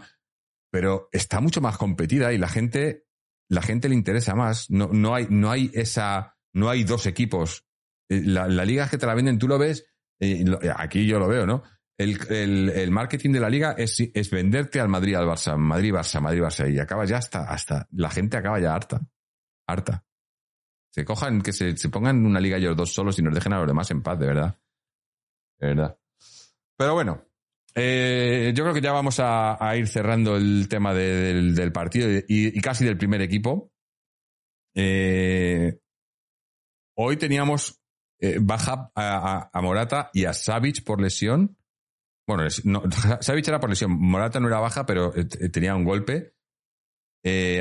pero está mucho más competida y la gente, la gente le interesa más. No, no hay, no hay esa, no hay dos equipos. Eh, la, la liga que te la venden, tú lo ves, aquí yo lo veo, ¿no? El, el, marketing de la liga es, es venderte al Madrid, al Barça, Madrid, Barça, Madrid, Barça, y acaba ya hasta, hasta, la gente acaba ya harta, harta. Se cojan, que se, se pongan una liga ellos dos solos y nos dejen a los demás en paz, de verdad. De verdad. Pero bueno, eh, yo creo que ya vamos a, ir cerrando el tema de, del, partido y, casi del primer equipo. Eh, hoy teníamos eh, baja a, Morata y a Savic por lesión. Bueno, no, Savic era por lesión. Morata no era baja, pero tenía un golpe.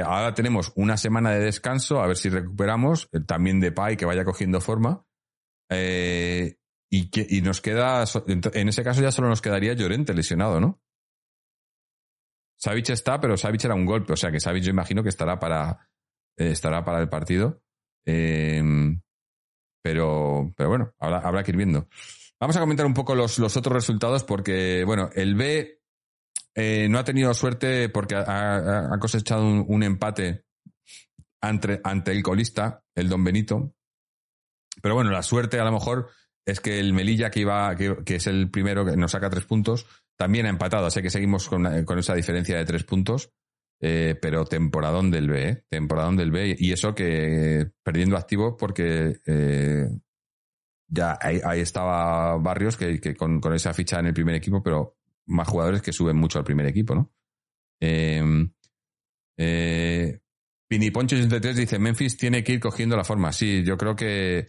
Ahora tenemos una semana de descanso, a ver si recuperamos. también de Pai, que vaya cogiendo forma. Eh, y, que, y nos queda, en ese caso ya solo nos quedaría Llorente lesionado, ¿no? Savic está, pero Savic era un golpe, o sea que Savic yo imagino que estará para, eh, estará para el partido. Eh, pero, pero bueno, habrá, habrá que ir viendo. Vamos a comentar un poco los, los otros resultados porque, bueno, el B eh, no ha tenido suerte porque ha, ha- ha cosechado un, un empate ante, ante el colista, el Don Benito. Pero bueno, la suerte a lo mejor es que el Melilla, que, iba, que, es el primero que nos saca tres puntos, también ha empatado. Así que seguimos con, con esa diferencia de tres puntos. Eh, pero temporadón del B, ¿eh? temporadón del B. Y eso que perdiendo activos porque eh, ya ahí, estaba Barrios que, que con, con esa ficha en el primer equipo, pero más jugadores que suben mucho al primer equipo, ¿no? Eh, eh, Piniponcho83 dice, Memphis tiene que ir cogiendo la forma. Sí, yo creo que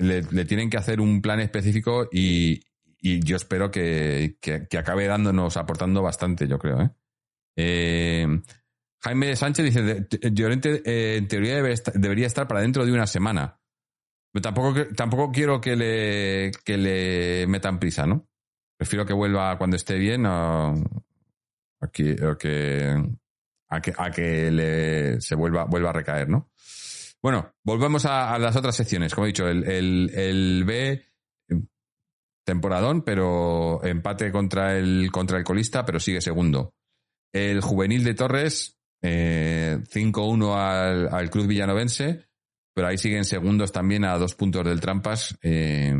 le, le tienen que hacer un plan específico y, y yo espero que, acabe dándonos, aportando bastante, yo creo. ¿eh? Eh, Jaime Sánchez dice, "De- de- Llorente eh, en teoría debe debería estar para dentro de una semana. Pero tampoco, tampoco quiero que le, metan prisa, ¿no? Prefiero que vuelva cuando esté bien a que, a que, a que le, se vuelva, vuelva a recaer, ¿no? Bueno, volvemos a, las otras secciones. Como he dicho, el, el, B, temporadón, pero empate contra el, contra el colista, pero sigue segundo. El juvenil de Torres, eh, 5-1 al, al Cruz Villanovense, pero ahí siguen segundos también a dos puntos del Trampas, eh,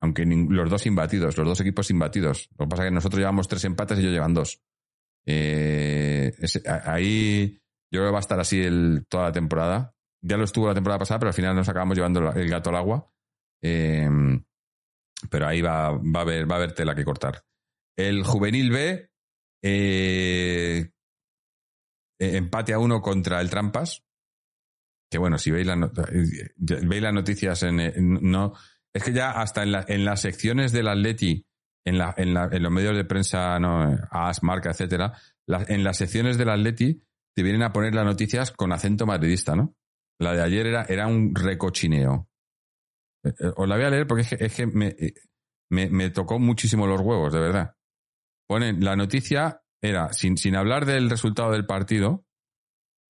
aunque los dos imbatidos, los dos equipos imbatidos. Lo que pasa es que nosotros llevamos tres empates y ellos llevan dos. Eh, ahí yo creo que va a estar así el, toda la temporada. Ya lo estuvo la temporada pasada, pero al final nos acabamos llevando el gato al agua. Eh, pero ahí va, va, a haber, va a haber tela que cortar. El juvenil B, eh, eh, empate a uno contra el Trampas. Que bueno, si veis, la eh, veis las noticias en, en- no, es que ya hasta en, la- en las secciones del Atleti, en, la, en, en los medios de prensa, no, AS, Marca, etcétera, en las secciones del Atleti te vienen a poner las noticias con acento madridista, ¿no? La de ayer era, era un recochineo. Eh, eh, Os la voy a leer porque es que, eh, me, me tocó muchísimo los huevos, de verdad. Ponen, la noticia era, sin, sin hablar del resultado del partido,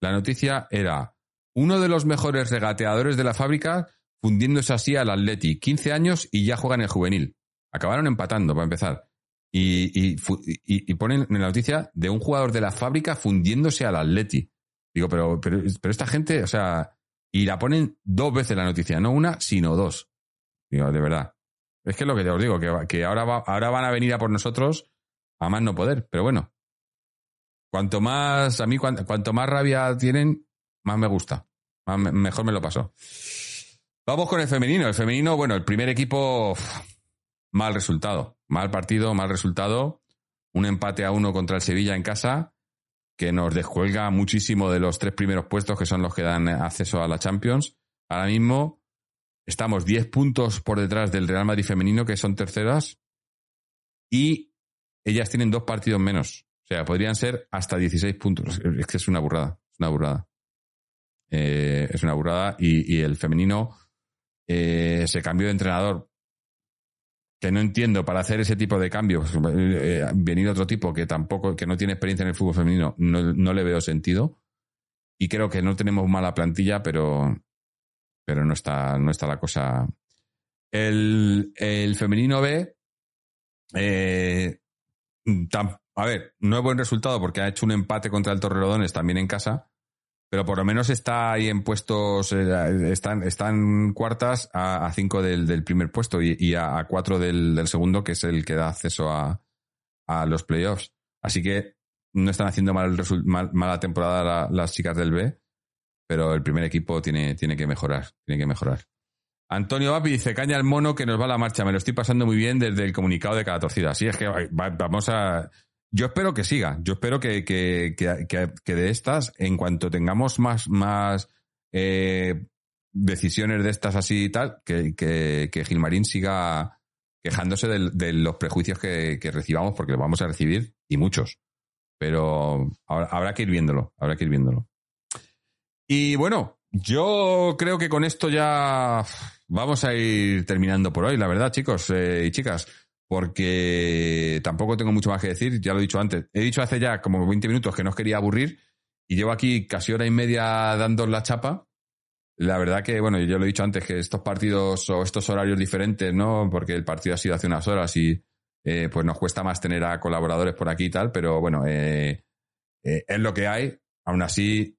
la noticia era uno de los mejores regateadores de la fábrica fundiéndose así al Atleti. 15 años y ya juega en el juvenil. Acabaron empatando, para empezar. Y, y, ponen en la noticia de un jugador de la fábrica fundiéndose al Atleti. Digo, pero, pero esta gente, o sea, y la ponen dos veces la noticia, no una, sino dos. Digo, de verdad. Es que es lo que te os digo, que, que ahora, va- ahora van a venir a por nosotros a más no poder. Pero bueno, cuanto más, a mí, cuan- cuanto, más rabia tienen, más me gusta. Más me- mejor me lo paso. Vamos con el femenino. El femenino, bueno, el primer equipo, mal resultado. Mal partido, mal resultado. Un empate a uno contra el Sevilla en casa, que nos descuelga muchísimo de los tres primeros puestos, que son los que dan acceso a la Champions. Ahora mismo estamos 10 puntos por detrás del Real Madrid femenino, que son terceras, y ellas tienen dos partidos menos. O sea, podrían ser hasta 16 puntos. Es que es una burrada. Es una burrada. Eh, es una burrada. Y, el femenino eh, se cambió de entrenador. Que no entiendo para hacer ese tipo de cambios. Eh, venir otro tipo que tampoco, que no tiene experiencia en el fútbol femenino, no, no le veo sentido. Y creo que no tenemos mala plantilla, pero, pero no está, no está la cosa. El, el femenino B, eh, a ver, no es buen resultado porque ha hecho un empate contra el Torrelodones también en casa, pero por lo menos está ahí en puestos, eh, están, están cuartas a, cinco del, del primer puesto y, a, cuatro del, del segundo, que es el que da acceso a, a los playoffs. Así que no están haciendo mal, mal- mala temporada la- las chicas del B, pero el primer equipo tiene, tiene que mejorar, tiene que mejorar. Antonio Vapi dice, caña el mono que nos va a la marcha, me lo estoy pasando muy bien desde el comunicado de cada torcida. Sí, es que va- vamos a... Yo espero que siga, yo espero que, que, que, de estas, en cuanto tengamos más, más eh, decisiones de estas así y tal, que, Gilmarín siga quejándose de, los prejuicios que, recibamos, porque los vamos a recibir, y muchos. Pero habrá que ir viéndolo, habrá que ir viéndolo. Y bueno, yo creo que con esto ya vamos a ir terminando por hoy, la verdad, chicos eh, y chicas, porque tampoco tengo mucho más que decir, ya lo he dicho antes. He dicho hace ya como 20 minutos que no os quería aburrir y llevo aquí casi hora y media dando la chapa. La verdad que, bueno, yo lo he dicho antes, que estos partidos o estos horarios diferentes, ¿no? Porque el partido ha sido hace unas horas y eh, pues nos cuesta más tener a colaboradores por aquí y tal, pero bueno, eh, eh, es lo que hay. Aún así,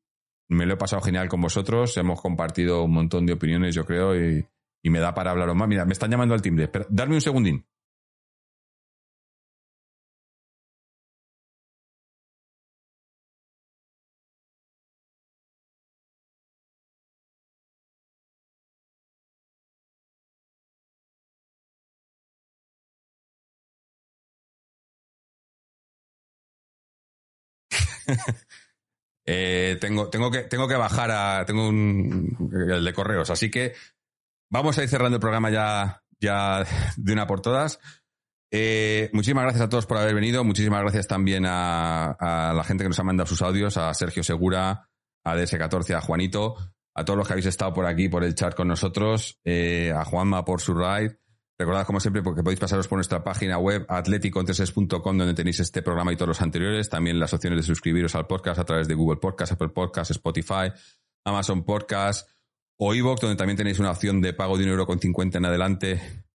me lo he pasado genial con vosotros. Hemos compartido un montón de opiniones, yo creo, y, me da para hablaros más. Mira, me están llamando al timbre. Espera, darme un segundín. Eh, tengo, tengo, que, tengo que bajar a. Tengo un. el de correos. Así que vamos a ir cerrando el programa ya, ya de una por todas. Eh, muchísimas gracias a todos por haber venido. Muchísimas gracias también a, la gente que nos ha mandado sus audios, a Sergio Segura, a DS14, a Juanito, a todos los que habéis estado por aquí, por el chat con nosotros, eh, a Juanma por su ride. Recordad, como siempre, porque podéis pasaros por nuestra página web atleticontreses.com donde tenéis este programa y todos los anteriores. También las opciones de suscribiros al podcast a través de Google Podcast, Apple Podcast, Spotify, Amazon Podcast o iVoox, donde también tenéis una opción de pago de un euro con cincuenta en adelante.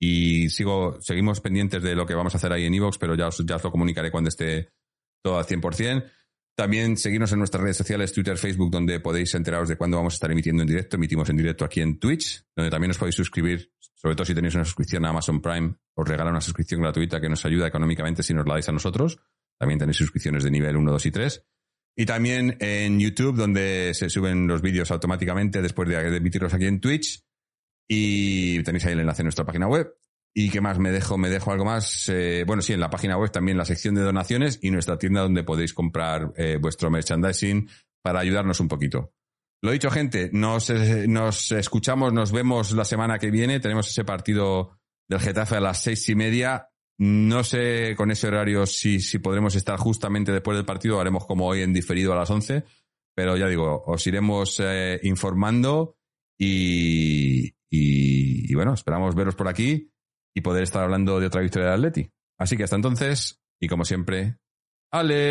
Y sigo, seguimos pendientes de lo que vamos a hacer ahí en iVoox, pero ya os, ya os lo comunicaré cuando esté todo al 100%. También seguirnos en nuestras redes sociales, Twitter, Facebook, donde podéis enteraros de cuándo vamos a estar emitiendo en directo. Emitimos en directo aquí en Twitch, donde también os podéis suscribir, sobre todo si tenéis una suscripción a Amazon Prime, os regala una suscripción gratuita que nos ayuda económicamente si nos la dais a nosotros. También tenéis suscripciones de nivel 1, 2 y 3. Y también en YouTube, donde se suben los vídeos automáticamente después de emitirlos aquí en Twitch. Y tenéis ahí el enlace en nuestra página web. ¿Y qué más me dejo? Me dejo algo más. Eh, bueno, sí, en la página web también la sección de donaciones y nuestra tienda donde podéis comprar eh, vuestro merchandising para ayudarnos un poquito. Lo dicho, gente, nos, eh, nos escuchamos, nos vemos la semana que viene. Tenemos ese partido del Getafe a las seis y media. No sé con ese horario si, podremos estar justamente después del partido. Haremos como hoy en diferido a las once. Pero ya digo, os iremos eh, informando y, bueno, esperamos veros por aquí y poder estar hablando de otra victoria de Atleti. Así que hasta entonces, y como siempre, Aleti.